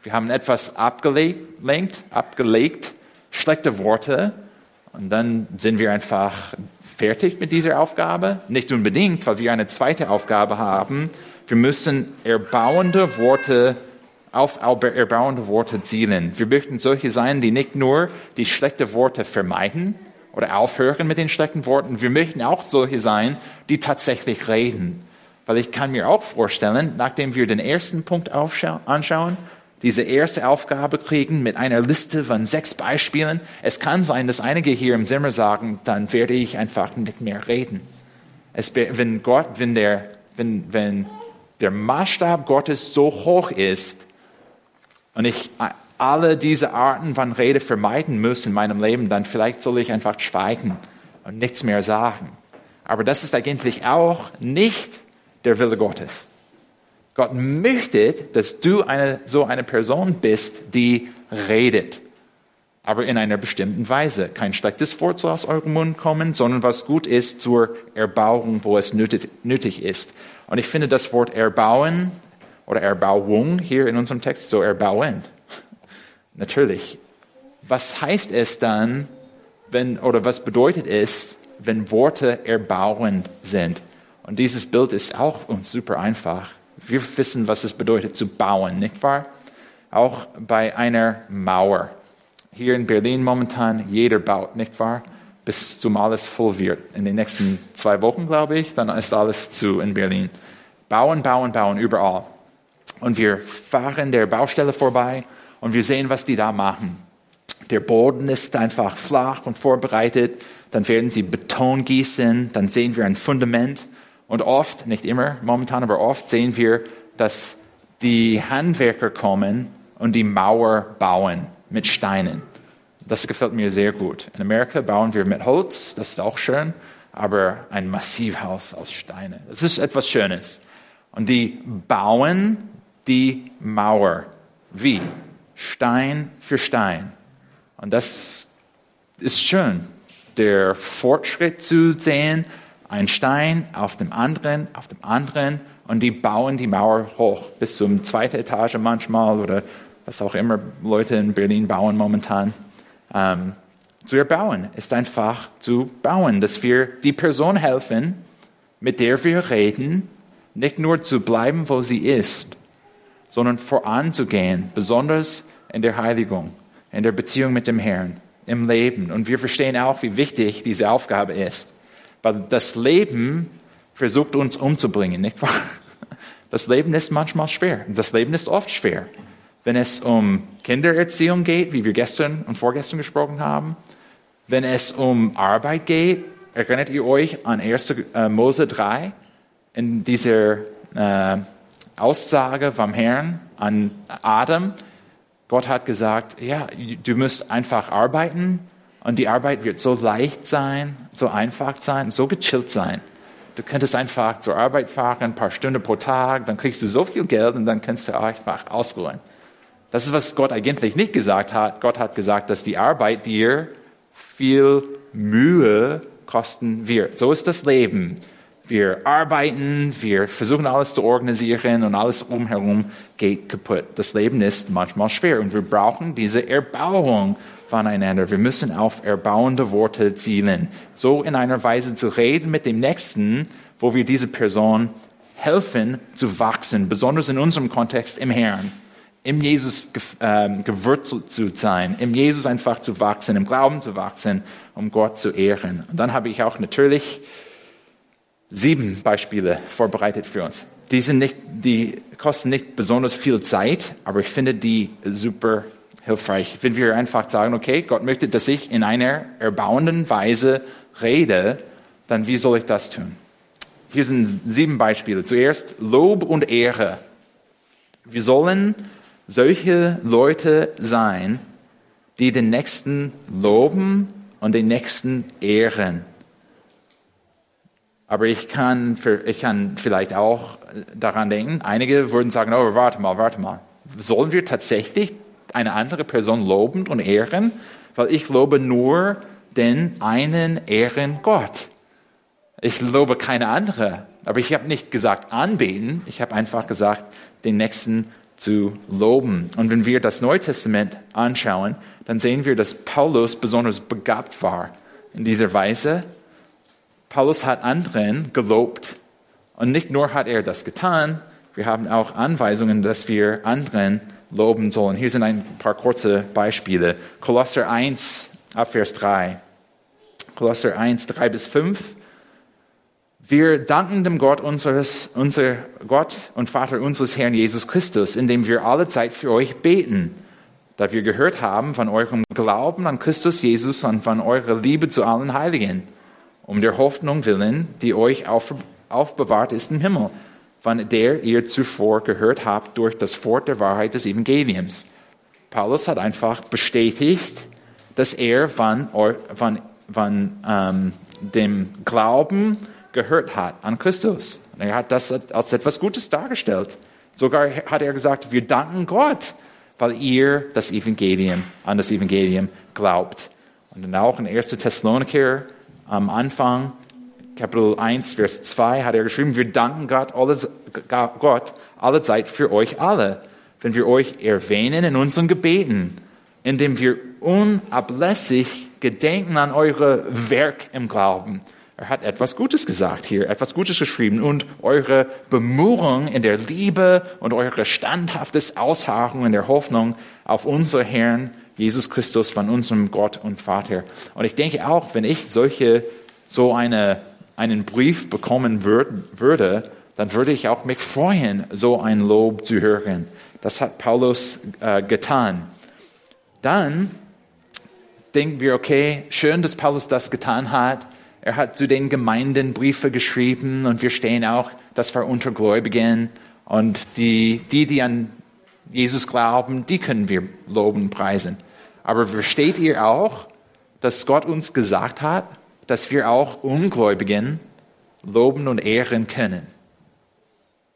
Wir haben etwas abgelegt, abgelegt schlechte Worte, und dann sind wir einfach fertig mit dieser Aufgabe. Nicht unbedingt, weil wir eine zweite Aufgabe haben. Wir müssen erbauende Worte auf erbauende Worte zielen. Wir möchten solche sein, die nicht nur die schlechten Worte vermeiden oder aufhören mit den schlechten Worten. Wir möchten auch solche sein, die tatsächlich reden. Weil ich kann mir auch vorstellen, nachdem wir den ersten Punkt anschauen, diese erste Aufgabe kriegen mit einer Liste von sechs Beispielen. Es kann sein, dass einige hier im Zimmer sagen, dann werde ich einfach nicht mehr reden. Es, wenn Gott, wenn der, wenn, wenn der Maßstab Gottes so hoch ist und ich alle diese Arten von Rede vermeiden muss in meinem Leben, dann vielleicht soll ich einfach schweigen und nichts mehr sagen. Aber das ist eigentlich auch nicht der Wille Gottes. Gott möchte, dass du eine, so eine Person bist, die redet. Aber in einer bestimmten Weise. Kein schlechtes Wort soll aus eurem Mund kommen, sondern was gut ist zur Erbauung, wo es nötig, ist. Und ich finde das Wort erbauen oder Erbauung hier in unserem Text so erbauen. Natürlich. Was heißt es dann, wenn, oder was bedeutet es, wenn Worte erbauend sind? Und dieses Bild ist auch uns super einfach. Wir wissen, was es bedeutet zu bauen, nicht wahr? Auch bei einer Mauer hier in Berlin momentan, jeder baut, nicht wahr? Bis zum alles voll wird. In den nächsten zwei Wochen, glaube ich, dann ist alles zu in Berlin. Bauen, bauen, bauen, überall. Und wir fahren der Baustelle vorbei und wir sehen, was die da machen. Der Boden ist einfach flach und vorbereitet. Dann werden sie Beton gießen. Dann sehen wir ein Fundament. Und oft, nicht immer momentan, aber oft sehen wir, dass die Handwerker kommen und die Mauer bauen mit Steinen. Das gefällt mir sehr gut. In Amerika bauen wir mit Holz, das ist auch schön, aber ein Massivhaus aus Steinen. Das ist etwas Schönes. Und die bauen die Mauer. Wie? Stein für Stein. Und das ist schön, der Fortschritt zu sehen, ein Stein auf dem anderen, auf dem anderen, und die bauen die Mauer hoch bis zum zweiten Etage manchmal oder was auch immer Leute in Berlin bauen momentan. Ähm, zu erbauen ist einfach zu bauen, dass wir die Person helfen, mit der wir reden, nicht nur zu bleiben, wo sie ist, sondern voranzugehen, besonders in der Heiligung, in der Beziehung mit dem Herrn, im Leben. Und wir verstehen auch, wie wichtig diese Aufgabe ist. Weil das Leben versucht uns umzubringen, nicht wahr? Das Leben ist manchmal schwer. Das Leben ist oft schwer wenn es um Kindererziehung geht, wie wir gestern und vorgestern gesprochen haben, wenn es um Arbeit geht, erinnert ihr euch an 1. Äh, Mose 3 in dieser äh, Aussage vom Herrn an Adam. Gott hat gesagt, ja, du musst einfach arbeiten und die Arbeit wird so leicht sein, so einfach sein, so gechillt sein. Du könntest einfach zur Arbeit fahren, ein paar Stunden pro Tag, dann kriegst du so viel Geld und dann kannst du einfach ausruhen. Das ist, was Gott eigentlich nicht gesagt hat. Gott hat gesagt, dass die Arbeit dir viel Mühe kosten wird. So ist das Leben. Wir arbeiten, wir versuchen alles zu organisieren und alles umherum geht kaputt. Das Leben ist manchmal schwer und wir brauchen diese Erbauung voneinander. Wir müssen auf erbauende Worte zielen. So in einer Weise zu reden mit dem Nächsten, wo wir diese Person helfen zu wachsen, besonders in unserem Kontext im Herrn im Jesus ähm, gewurzelt zu sein, im Jesus einfach zu wachsen, im Glauben zu wachsen, um Gott zu ehren. Und dann habe ich auch natürlich sieben Beispiele vorbereitet für uns. Die, sind nicht, die kosten nicht besonders viel Zeit, aber ich finde die super hilfreich. Wenn wir einfach sagen, okay, Gott möchte, dass ich in einer erbauenden Weise rede, dann wie soll ich das tun? Hier sind sieben Beispiele. Zuerst Lob und Ehre. Wir sollen solche Leute sein, die den Nächsten loben und den Nächsten ehren. Aber ich kann, ich kann vielleicht auch daran denken, einige würden sagen, oh, warte mal, warte mal. Sollen wir tatsächlich eine andere Person loben und ehren? Weil ich lobe nur den einen ehren Gott. Ich lobe keine andere. Aber ich habe nicht gesagt anbeten, ich habe einfach gesagt, den Nächsten zu loben. Und wenn wir das Neue Testament anschauen, dann sehen wir, dass Paulus besonders begabt war in dieser Weise. Paulus hat anderen gelobt. Und nicht nur hat er das getan, wir haben auch Anweisungen, dass wir anderen loben sollen. Hier sind ein paar kurze Beispiele. Kolosser 1, Abvers 3. Kolosser 1, 3 bis 5. Wir danken dem Gott unseres, unser Gott und Vater unseres Herrn Jesus Christus, indem wir alle Zeit für euch beten, da wir gehört haben von eurem Glauben an Christus Jesus und von eurer Liebe zu allen Heiligen, um der Hoffnung willen, die euch auf, aufbewahrt ist im Himmel, von der ihr zuvor gehört habt durch das Wort der Wahrheit des Evangeliums. Paulus hat einfach bestätigt, dass er von, von, von ähm, dem Glauben gehört hat an Christus. Er hat das als etwas Gutes dargestellt. Sogar hat er gesagt, wir danken Gott, weil ihr das Evangelium, an das Evangelium glaubt. Und dann auch in 1. Thessaloniker am Anfang, Kapitel 1, Vers 2, hat er geschrieben, wir danken Gott, alles, Gott alle Zeit für euch alle, wenn wir euch erwähnen in unseren Gebeten, indem wir unablässig gedenken an eure Werk im Glauben. Er hat etwas Gutes gesagt hier, etwas Gutes geschrieben und eure Bemühung in der Liebe und eure standhaftes Ausharren in der Hoffnung auf unser Herrn Jesus Christus von unserem Gott und Vater. Und ich denke auch, wenn ich solche, so eine, einen Brief bekommen würde, dann würde ich auch mich freuen, so ein Lob zu hören. Das hat Paulus äh, getan. Dann denken wir, okay, schön, dass Paulus das getan hat. Er hat zu den Gemeinden Briefe geschrieben und wir stehen auch, das war unter Gläubigen. Und die, die, die an Jesus glauben, die können wir loben, preisen. Aber versteht ihr auch, dass Gott uns gesagt hat, dass wir auch Ungläubigen loben und ehren können?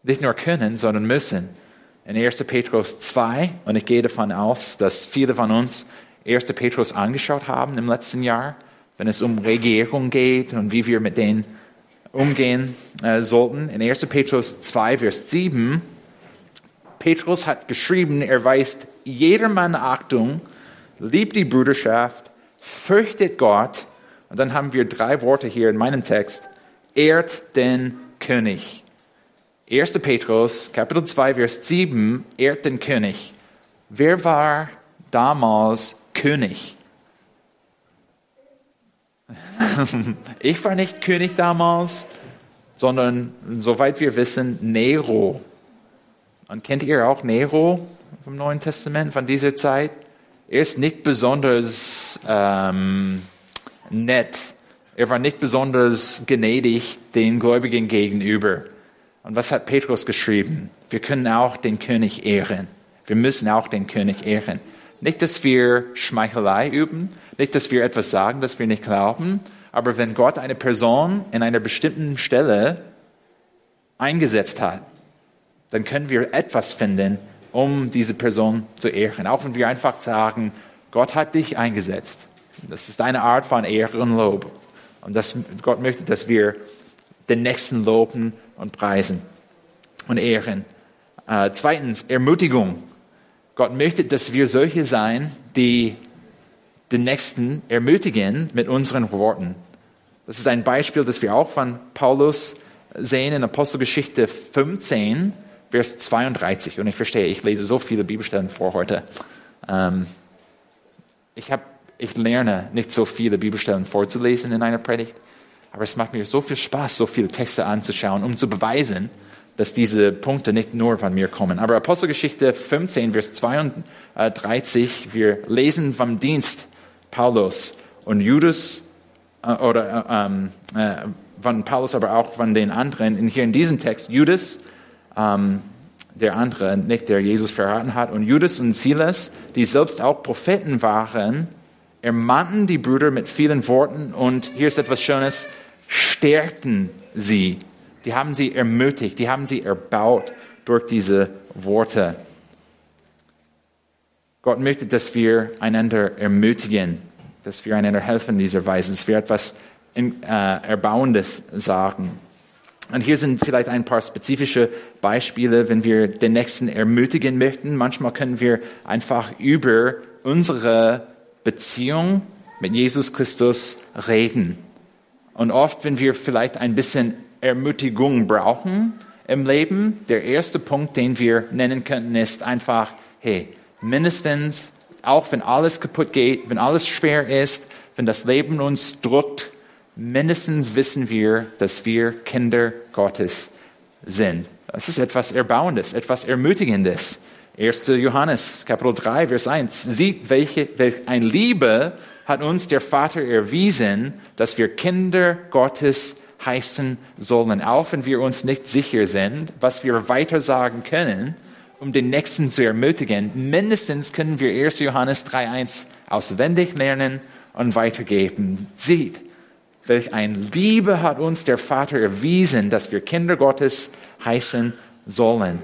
Nicht nur können, sondern müssen. In 1. Petrus 2, und ich gehe davon aus, dass viele von uns 1. Petrus angeschaut haben im letzten Jahr, wenn es um Regierung geht und wie wir mit denen umgehen äh, sollten. In 1. Petrus 2, Vers 7, Petrus hat geschrieben, er weist jedermann Achtung, liebt die Bruderschaft, fürchtet Gott. Und dann haben wir drei Worte hier in meinem Text. Ehrt den König. 1. Petrus, Kapitel 2, Vers 7, ehrt den König. Wer war damals König? ich war nicht König damals, sondern soweit wir wissen, Nero. Und kennt ihr auch Nero vom Neuen Testament von dieser Zeit? Er ist nicht besonders ähm, nett. Er war nicht besonders gnädig den Gläubigen gegenüber. Und was hat Petrus geschrieben? Wir können auch den König ehren. Wir müssen auch den König ehren. Nicht, dass wir Schmeichelei üben, nicht, dass wir etwas sagen, das wir nicht glauben, aber wenn Gott eine Person in einer bestimmten Stelle eingesetzt hat, dann können wir etwas finden, um diese Person zu ehren. Auch wenn wir einfach sagen, Gott hat dich eingesetzt. Das ist eine Art von Ehre und Lob. Und das, Gott möchte, dass wir den Nächsten loben und preisen und ehren. Äh, zweitens, Ermutigung. Gott möchte, dass wir solche sein, die den Nächsten ermutigen mit unseren Worten. Das ist ein Beispiel, das wir auch von Paulus sehen in Apostelgeschichte 15, Vers 32. Und ich verstehe, ich lese so viele Bibelstellen vor heute. Ähm, ich, hab, ich lerne nicht so viele Bibelstellen vorzulesen in einer Predigt, aber es macht mir so viel Spaß, so viele Texte anzuschauen, um zu beweisen, dass diese Punkte nicht nur von mir kommen. Aber Apostelgeschichte 15, Vers 32, wir lesen vom Dienst Paulus und Judas äh, oder äh, ähm, äh, von Paulus, aber auch von den anderen. Und hier in diesem Text, Judas, ähm, der andere, nicht der Jesus verraten hat, und Judas und Silas, die selbst auch Propheten waren, ermannten die Brüder mit vielen Worten und hier ist etwas Schönes, stärkten sie die haben sie ermutigt, die haben sie erbaut durch diese Worte. Gott möchte, dass wir einander ermutigen, dass wir einander helfen in dieser Weise, dass wir etwas äh, Erbauendes sagen. Und hier sind vielleicht ein paar spezifische Beispiele, wenn wir den Nächsten ermutigen möchten. Manchmal können wir einfach über unsere Beziehung mit Jesus Christus reden. Und oft, wenn wir vielleicht ein bisschen Ermutigung brauchen im Leben, der erste Punkt, den wir nennen könnten, ist einfach, hey, mindestens, auch wenn alles kaputt geht, wenn alles schwer ist, wenn das Leben uns drückt, mindestens wissen wir, dass wir Kinder Gottes sind. Das ist etwas Erbauendes, etwas Ermutigendes. 1. Johannes, Kapitel 3, Vers 1. Sieht, welche, welche eine Liebe hat uns der Vater erwiesen, dass wir Kinder Gottes heißen sollen, auch wenn wir uns nicht sicher sind, was wir weiter sagen können, um den Nächsten zu ermutigen. Mindestens können wir 1. Johannes 3.1 auswendig lernen und weitergeben. Sieht, welch ein Liebe hat uns der Vater erwiesen, dass wir Kinder Gottes heißen sollen.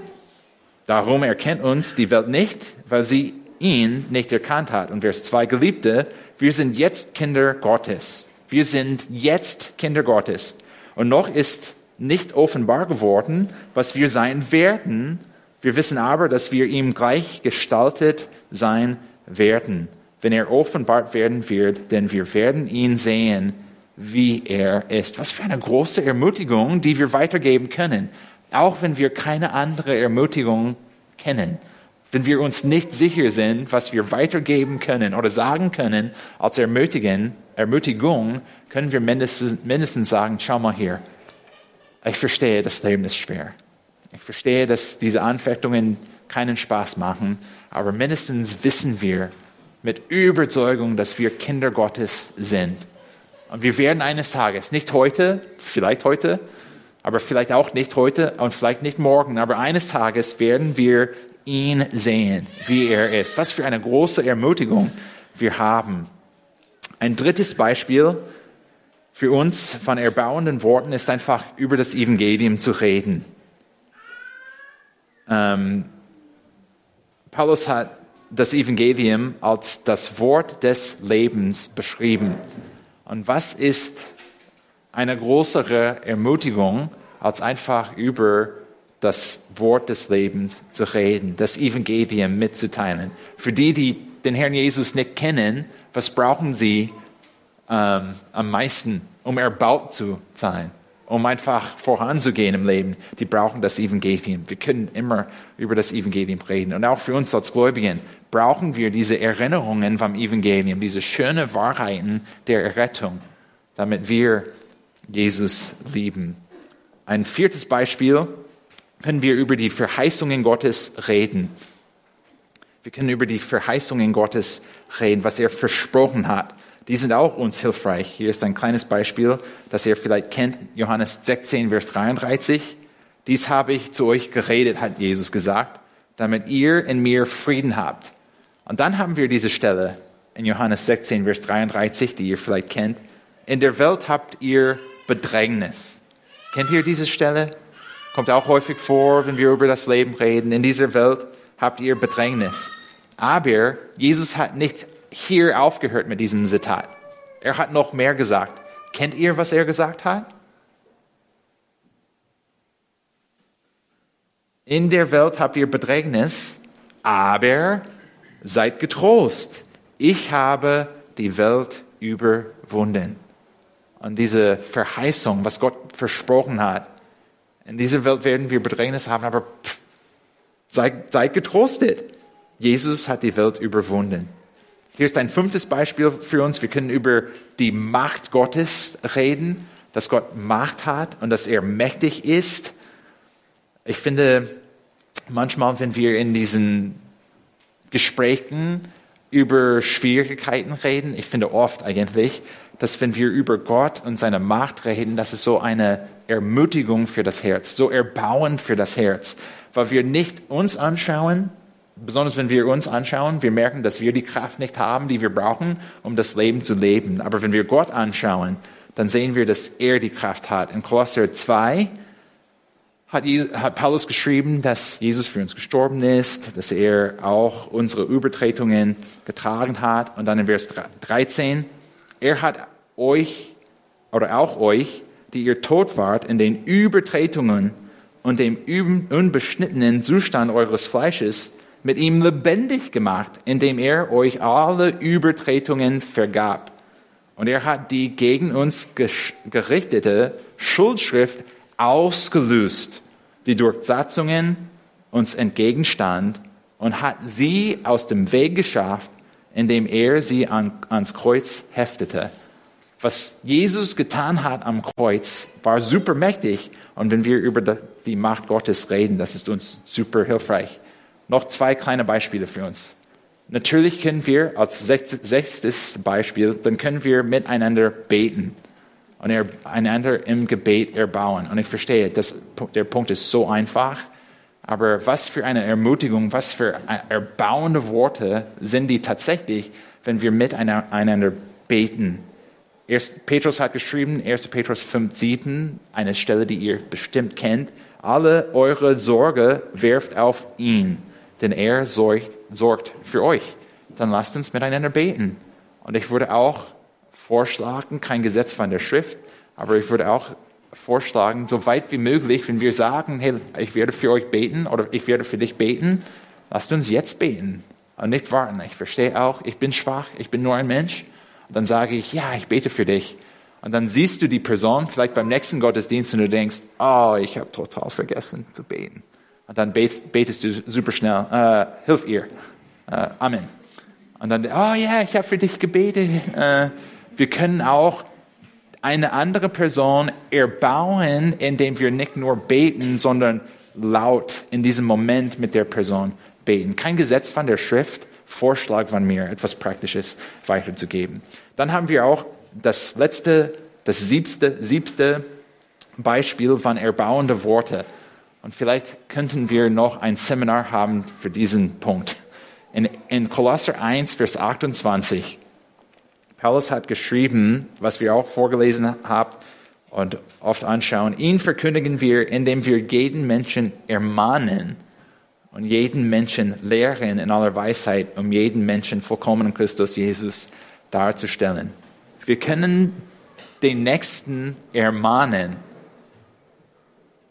Darum erkennt uns die Welt nicht, weil sie ihn nicht erkannt hat. Und Vers 2, Geliebte, wir sind jetzt Kinder Gottes. Wir sind jetzt Kinder Gottes. Und noch ist nicht offenbar geworden, was wir sein werden. Wir wissen aber, dass wir ihm gleichgestaltet sein werden, wenn er offenbart werden wird, denn wir werden ihn sehen, wie er ist. Was für eine große Ermutigung, die wir weitergeben können, auch wenn wir keine andere Ermutigung kennen. Wenn wir uns nicht sicher sind, was wir weitergeben können oder sagen können als Ermutigen, Ermutigung, können wir mindestens, mindestens sagen, schau mal hier, ich verstehe, das Leben ist schwer. Ich verstehe, dass diese Anfechtungen keinen Spaß machen, aber mindestens wissen wir mit Überzeugung, dass wir Kinder Gottes sind. Und wir werden eines Tages, nicht heute, vielleicht heute, aber vielleicht auch nicht heute und vielleicht nicht morgen, aber eines Tages werden wir ihn sehen, wie er ist. Was für eine große Ermutigung wir haben. Ein drittes Beispiel für uns von erbauenden Worten ist einfach über das Evangelium zu reden. Ähm, Paulus hat das Evangelium als das Wort des Lebens beschrieben. Und was ist eine größere Ermutigung, als einfach über das Wort des Lebens zu reden, das Evangelium mitzuteilen? Für die, die den Herrn Jesus nicht kennen, was brauchen sie ähm, am meisten, um erbaut zu sein? Um einfach voranzugehen im Leben, die brauchen das Evangelium. Wir können immer über das Evangelium reden. Und auch für uns als Gläubigen brauchen wir diese Erinnerungen vom Evangelium, diese schönen Wahrheiten der Errettung, damit wir Jesus lieben. Ein viertes Beispiel können wir über die Verheißungen Gottes reden. Wir können über die Verheißungen Gottes reden, was er versprochen hat. Die sind auch uns hilfreich. Hier ist ein kleines Beispiel, das ihr vielleicht kennt. Johannes 16, Vers 33. Dies habe ich zu euch geredet, hat Jesus gesagt, damit ihr in mir Frieden habt. Und dann haben wir diese Stelle in Johannes 16, Vers 33, die ihr vielleicht kennt. In der Welt habt ihr Bedrängnis. Kennt ihr diese Stelle? Kommt auch häufig vor, wenn wir über das Leben reden. In dieser Welt habt ihr Bedrängnis. Aber Jesus hat nicht hier aufgehört mit diesem Zitat. Er hat noch mehr gesagt. Kennt ihr, was er gesagt hat? In der Welt habt ihr Bedrängnis, aber seid getrost. Ich habe die Welt überwunden. Und diese Verheißung, was Gott versprochen hat, in dieser Welt werden wir Bedrängnis haben, aber pff, seid, seid getrostet. Jesus hat die Welt überwunden. Hier ist ein fünftes Beispiel für uns. Wir können über die Macht Gottes reden, dass Gott Macht hat und dass er mächtig ist. Ich finde, manchmal, wenn wir in diesen Gesprächen über Schwierigkeiten reden, ich finde oft eigentlich, dass wenn wir über Gott und seine Macht reden, das ist so eine Ermutigung für das Herz, so erbauend für das Herz, weil wir nicht uns anschauen, besonders wenn wir uns anschauen, wir merken, dass wir die Kraft nicht haben, die wir brauchen, um das Leben zu leben. Aber wenn wir Gott anschauen, dann sehen wir, dass er die Kraft hat. In Kolosser 2 hat, Paulus geschrieben, dass Jesus für uns gestorben ist, dass er auch unsere Übertretungen getragen hat. Und dann in Vers 13, er hat euch oder auch euch, die ihr tot wart, in den Übertretungen und dem unbeschnittenen Zustand eures Fleisches mit ihm lebendig gemacht, indem er euch alle Übertretungen vergab. Und er hat die gegen uns gerichtete Schuldschrift ausgelöst, die durch Satzungen uns entgegenstand und hat sie aus dem Weg geschafft, indem er sie an, ans Kreuz heftete. Was Jesus getan hat am Kreuz, war super mächtig. Und wenn wir über die Macht Gottes reden, das ist uns super hilfreich. Noch zwei kleine Beispiele für uns. Natürlich können wir als sechstes Beispiel, dann können wir miteinander beten und einander im Gebet erbauen. Und ich verstehe, das, der Punkt ist so einfach, aber was für eine Ermutigung, was für erbauende Worte sind die tatsächlich, wenn wir miteinander beten. Erst, Petrus hat geschrieben, 1. Petrus 5, 7, eine Stelle, die ihr bestimmt kennt. Alle eure Sorge werft auf ihn, denn er sorgt, sorgt für euch. Dann lasst uns miteinander beten. Und ich würde auch vorschlagen, kein Gesetz von der Schrift, aber ich würde auch vorschlagen, so weit wie möglich, wenn wir sagen, hey, ich werde für euch beten oder ich werde für dich beten, lasst uns jetzt beten und nicht warten. Ich verstehe auch, ich bin schwach, ich bin nur ein Mensch. Und dann sage ich, ja, ich bete für dich. Und dann siehst du die Person vielleicht beim nächsten Gottesdienst und du denkst, oh, ich habe total vergessen zu beten. Und dann betest, betest du super schnell, äh, hilf ihr. Äh, Amen. Und dann, oh ja, ich habe für dich gebetet. Äh, wir können auch eine andere Person erbauen, indem wir nicht nur beten, sondern laut in diesem Moment mit der Person beten. Kein Gesetz von der Schrift, Vorschlag von mir, etwas Praktisches weiterzugeben. Dann haben wir auch das letzte, das siebte, siebte Beispiel von erbauende Worte. Und vielleicht könnten wir noch ein Seminar haben für diesen Punkt. In, in Kolosser 1, Vers 28, Paulus hat geschrieben, was wir auch vorgelesen haben und oft anschauen, ihn verkündigen wir, indem wir jeden Menschen ermahnen und jeden Menschen lehren in aller Weisheit, um jeden Menschen vollkommenen Christus Jesus darzustellen. Wir können den Nächsten ermahnen,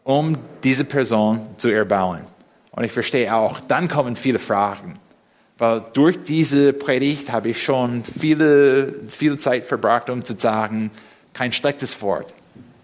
um diese Person zu erbauen. Und ich verstehe auch, dann kommen viele Fragen. Weil durch diese Predigt habe ich schon viele, viel Zeit verbracht, um zu sagen, kein schlechtes Wort.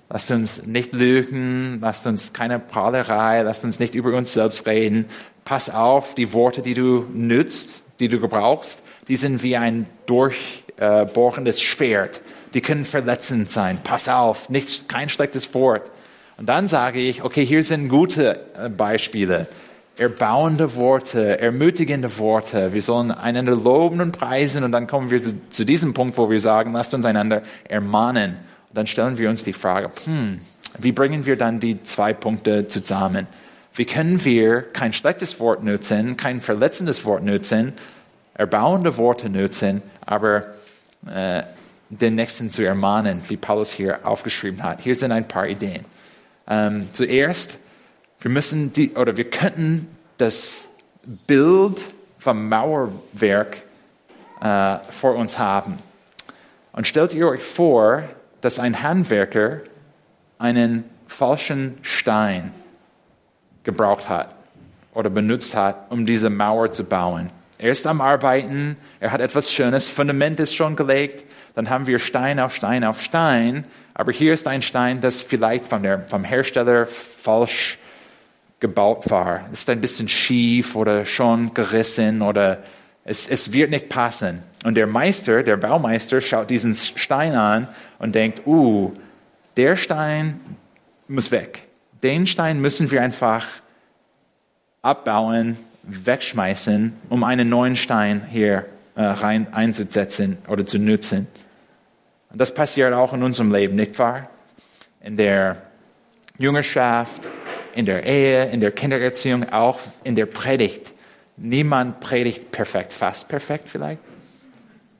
Lasst uns nicht lügen, lasst uns keine Prahlerei, lasst uns nicht über uns selbst reden. Pass auf, die Worte, die du nützt, die du gebrauchst, die sind wie ein durchbohrendes Schwert. Die können verletzend sein. Pass auf, nicht, kein schlechtes Wort. Und dann sage ich, okay, hier sind gute äh, Beispiele. Erbauende Worte, ermutigende Worte. Wir sollen einander loben und preisen. Und dann kommen wir zu diesem Punkt, wo wir sagen, lasst uns einander ermahnen dann stellen wir uns die Frage, hm, wie bringen wir dann die zwei Punkte zusammen? Wie können wir kein schlechtes Wort nutzen, kein verletzendes Wort nutzen, erbauende Worte nutzen, aber äh, den Nächsten zu ermahnen, wie Paulus hier aufgeschrieben hat? Hier sind ein paar Ideen. Ähm, zuerst, wir müssen die, oder wir könnten das Bild vom Mauerwerk äh, vor uns haben. Und stellt ihr euch vor, dass ein Handwerker einen falschen Stein gebraucht hat oder benutzt hat, um diese Mauer zu bauen. Er ist am Arbeiten, er hat etwas Schönes, Fundament ist schon gelegt, dann haben wir Stein auf Stein auf Stein, aber hier ist ein Stein, das vielleicht von der, vom Hersteller falsch gebaut war. Es ist ein bisschen schief oder schon gerissen oder es, es wird nicht passen. Und der Meister, der Baumeister, schaut diesen Stein an und denkt, uh, der Stein muss weg. Den Stein müssen wir einfach abbauen, wegschmeißen, um einen neuen Stein hier äh, rein einzusetzen oder zu nutzen. Und das passiert auch in unserem Leben, nicht wahr? In der Jüngerschaft, in der Ehe, in der Kindererziehung, auch in der Predigt. Niemand predigt perfekt, fast perfekt vielleicht.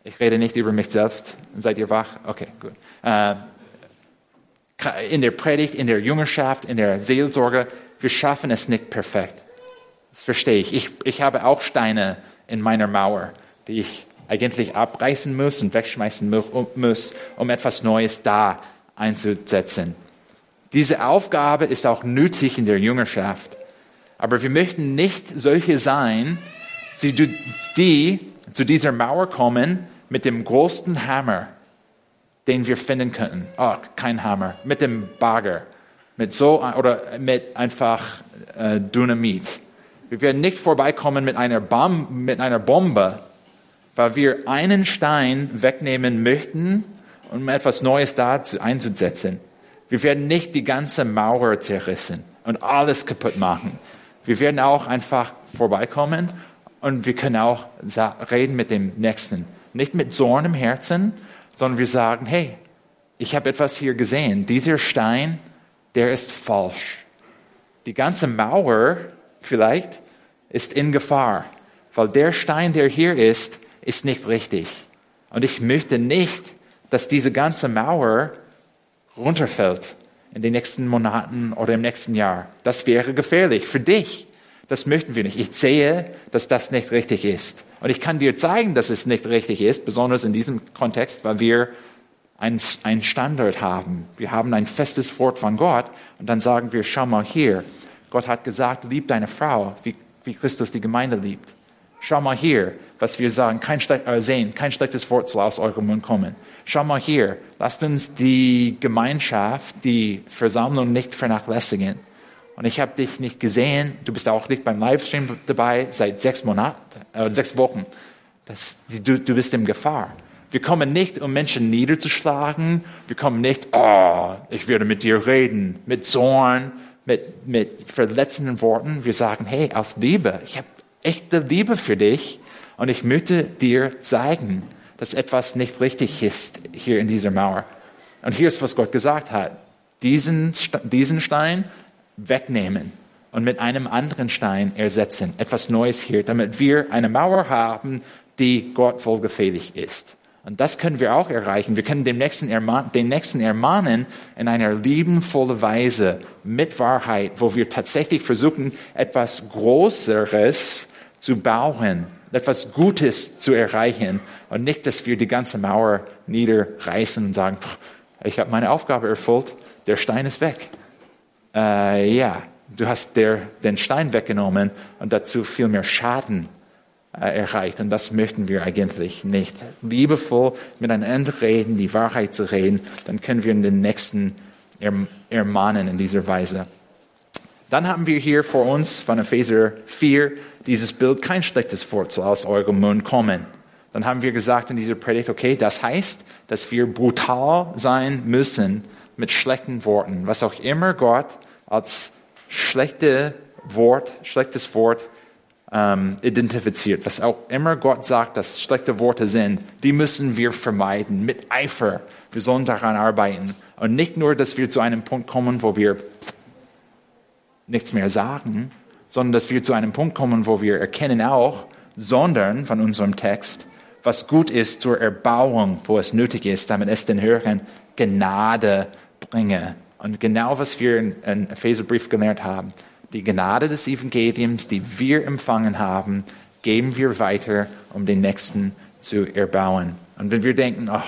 Ich rede nicht über mich selbst. Seid ihr wach? Okay, gut. Äh, in der Predigt, in der Jüngerschaft, in der Seelsorge, wir schaffen es nicht perfekt. Das verstehe ich. Ich, ich habe auch Steine in meiner Mauer, die ich eigentlich abreißen muss und wegschmeißen muss, um etwas Neues da einzusetzen. Diese Aufgabe ist auch nötig in der Jüngerschaft. Aber wir möchten nicht solche sein, die zu dieser Mauer kommen mit dem größten Hammer, den wir finden könnten. Oh, kein Hammer. Mit dem Bagger. Mit so, oder mit einfach äh, Dynamit. Wir werden nicht vorbeikommen mit einer, Bom mit einer Bombe, weil wir einen Stein wegnehmen möchten, um etwas Neues da einzusetzen. Wir werden nicht die ganze Mauer zerrissen und alles kaputt machen. Wir werden auch einfach vorbeikommen und wir können auch reden mit dem Nächsten. Nicht mit Zorn im Herzen, sondern wir sagen, hey, ich habe etwas hier gesehen. Dieser Stein, der ist falsch. Die ganze Mauer vielleicht ist in Gefahr, weil der Stein, der hier ist, ist nicht richtig. Und ich möchte nicht, dass diese ganze Mauer runterfällt in den nächsten Monaten oder im nächsten Jahr. Das wäre gefährlich für dich. Das möchten wir nicht. Ich sehe, dass das nicht richtig ist. Und ich kann dir zeigen, dass es nicht richtig ist, besonders in diesem Kontext, weil wir einen Standard haben. Wir haben ein festes Wort von Gott und dann sagen wir, schau mal hier. Gott hat gesagt, lieb deine Frau, wie, wie Christus die Gemeinde liebt. Schau mal hier, was wir sagen, kein, äh, sehen, kein schlechtes Wort soll aus eurem Mund kommen. Schau mal hier, lasst uns die Gemeinschaft, die Versammlung nicht vernachlässigen. Und ich habe dich nicht gesehen, du bist auch nicht beim Livestream dabei seit sechs Monaten, äh, sechs Wochen. Das, du, du bist in Gefahr. Wir kommen nicht, um Menschen niederzuschlagen. Wir kommen nicht, oh, ich werde mit dir reden, mit Zorn, mit, mit verletzenden Worten. Wir sagen, hey, aus Liebe, ich habe echte Liebe für dich und ich möchte dir zeigen, dass etwas nicht richtig ist hier in dieser Mauer. Und hier ist, was Gott gesagt hat. Diesen, diesen Stein wegnehmen und mit einem anderen Stein ersetzen. Etwas Neues hier, damit wir eine Mauer haben, die Gott wohlgefällig ist. Und das können wir auch erreichen. Wir können den Nächsten, ermahnen, den Nächsten ermahnen in einer liebenvollen Weise mit Wahrheit, wo wir tatsächlich versuchen, etwas Größeres zu bauen, etwas Gutes zu erreichen und nicht, dass wir die ganze Mauer niederreißen und sagen, ich habe meine Aufgabe erfüllt, der Stein ist weg. Äh, ja, du hast der, den Stein weggenommen und dazu viel mehr Schaden äh, erreicht. Und das möchten wir eigentlich nicht. Liebevoll miteinander reden, die Wahrheit zu reden, dann können wir den Nächsten ermahnen in dieser Weise. Dann haben wir hier vor uns von Epheser 4 dieses Bild, kein schlechtes Wort soll aus eurem Mund kommen. Dann haben wir gesagt in dieser Predigt, okay, das heißt, dass wir brutal sein müssen mit schlechten Worten. Was auch immer Gott als schlechte Wort, schlechtes Wort ähm, identifiziert. Was auch immer Gott sagt, dass schlechte Worte sind, die müssen wir vermeiden mit Eifer. Wir sollen daran arbeiten. Und nicht nur, dass wir zu einem Punkt kommen, wo wir nichts mehr sagen, sondern dass wir zu einem Punkt kommen, wo wir erkennen auch, sondern von unserem Text, was gut ist zur Erbauung, wo es nötig ist, damit es den Hörern Gnade bringe. Und genau was wir in, Epheserbrief gelernt haben, die Gnade des Evangeliums, die wir empfangen haben, geben wir weiter, um den Nächsten zu erbauen. Und wenn wir denken, oh,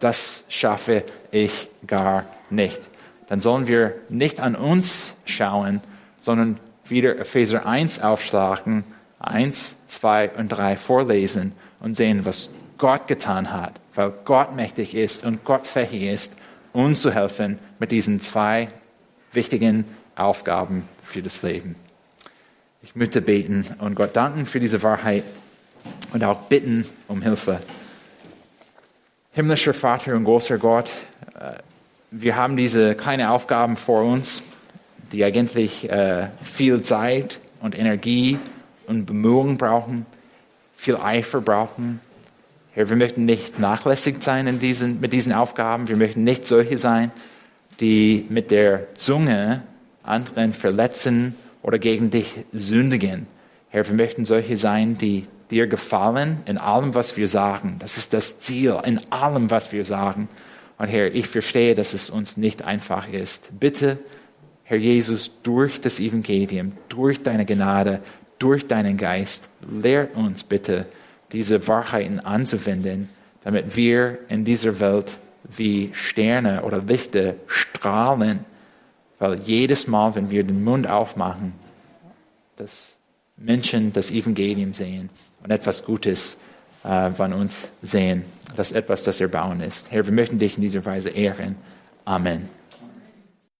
das schaffe ich gar nicht, dann sollen wir nicht an uns schauen, sondern wieder Epheser 1 aufschlagen, 1, 2 und 3 vorlesen und sehen, was Gott getan hat, weil Gott mächtig ist und Gott fähig ist, uns zu helfen mit diesen zwei wichtigen Aufgaben für das Leben. Ich möchte beten und Gott danken für diese Wahrheit und auch bitten um Hilfe. Himmlischer Vater und großer Gott, äh, wir haben diese kleinen Aufgaben vor uns, die eigentlich äh, viel Zeit und Energie und Bemühungen brauchen, viel Eifer brauchen. Herr, wir möchten nicht nachlässig sein in diesen, mit diesen Aufgaben. Wir möchten nicht solche sein, die mit der Zunge anderen verletzen oder gegen dich sündigen. Herr, wir möchten solche sein, die dir gefallen in allem, was wir sagen. Das ist das Ziel, in allem, was wir sagen. Und Herr, ich verstehe, dass es uns nicht einfach ist. Bitte, Herr Jesus, durch das Evangelium, durch deine Gnade, durch deinen Geist, lehrt uns bitte, diese Wahrheiten anzuwenden, damit wir in dieser Welt wie Sterne oder Lichter strahlen, weil jedes Mal, wenn wir den Mund aufmachen, dass Menschen das Evangelium sehen und etwas Gutes äh, von uns sehen, dass etwas das Erbauen ist. Herr, wir möchten dich in dieser Weise ehren. Amen.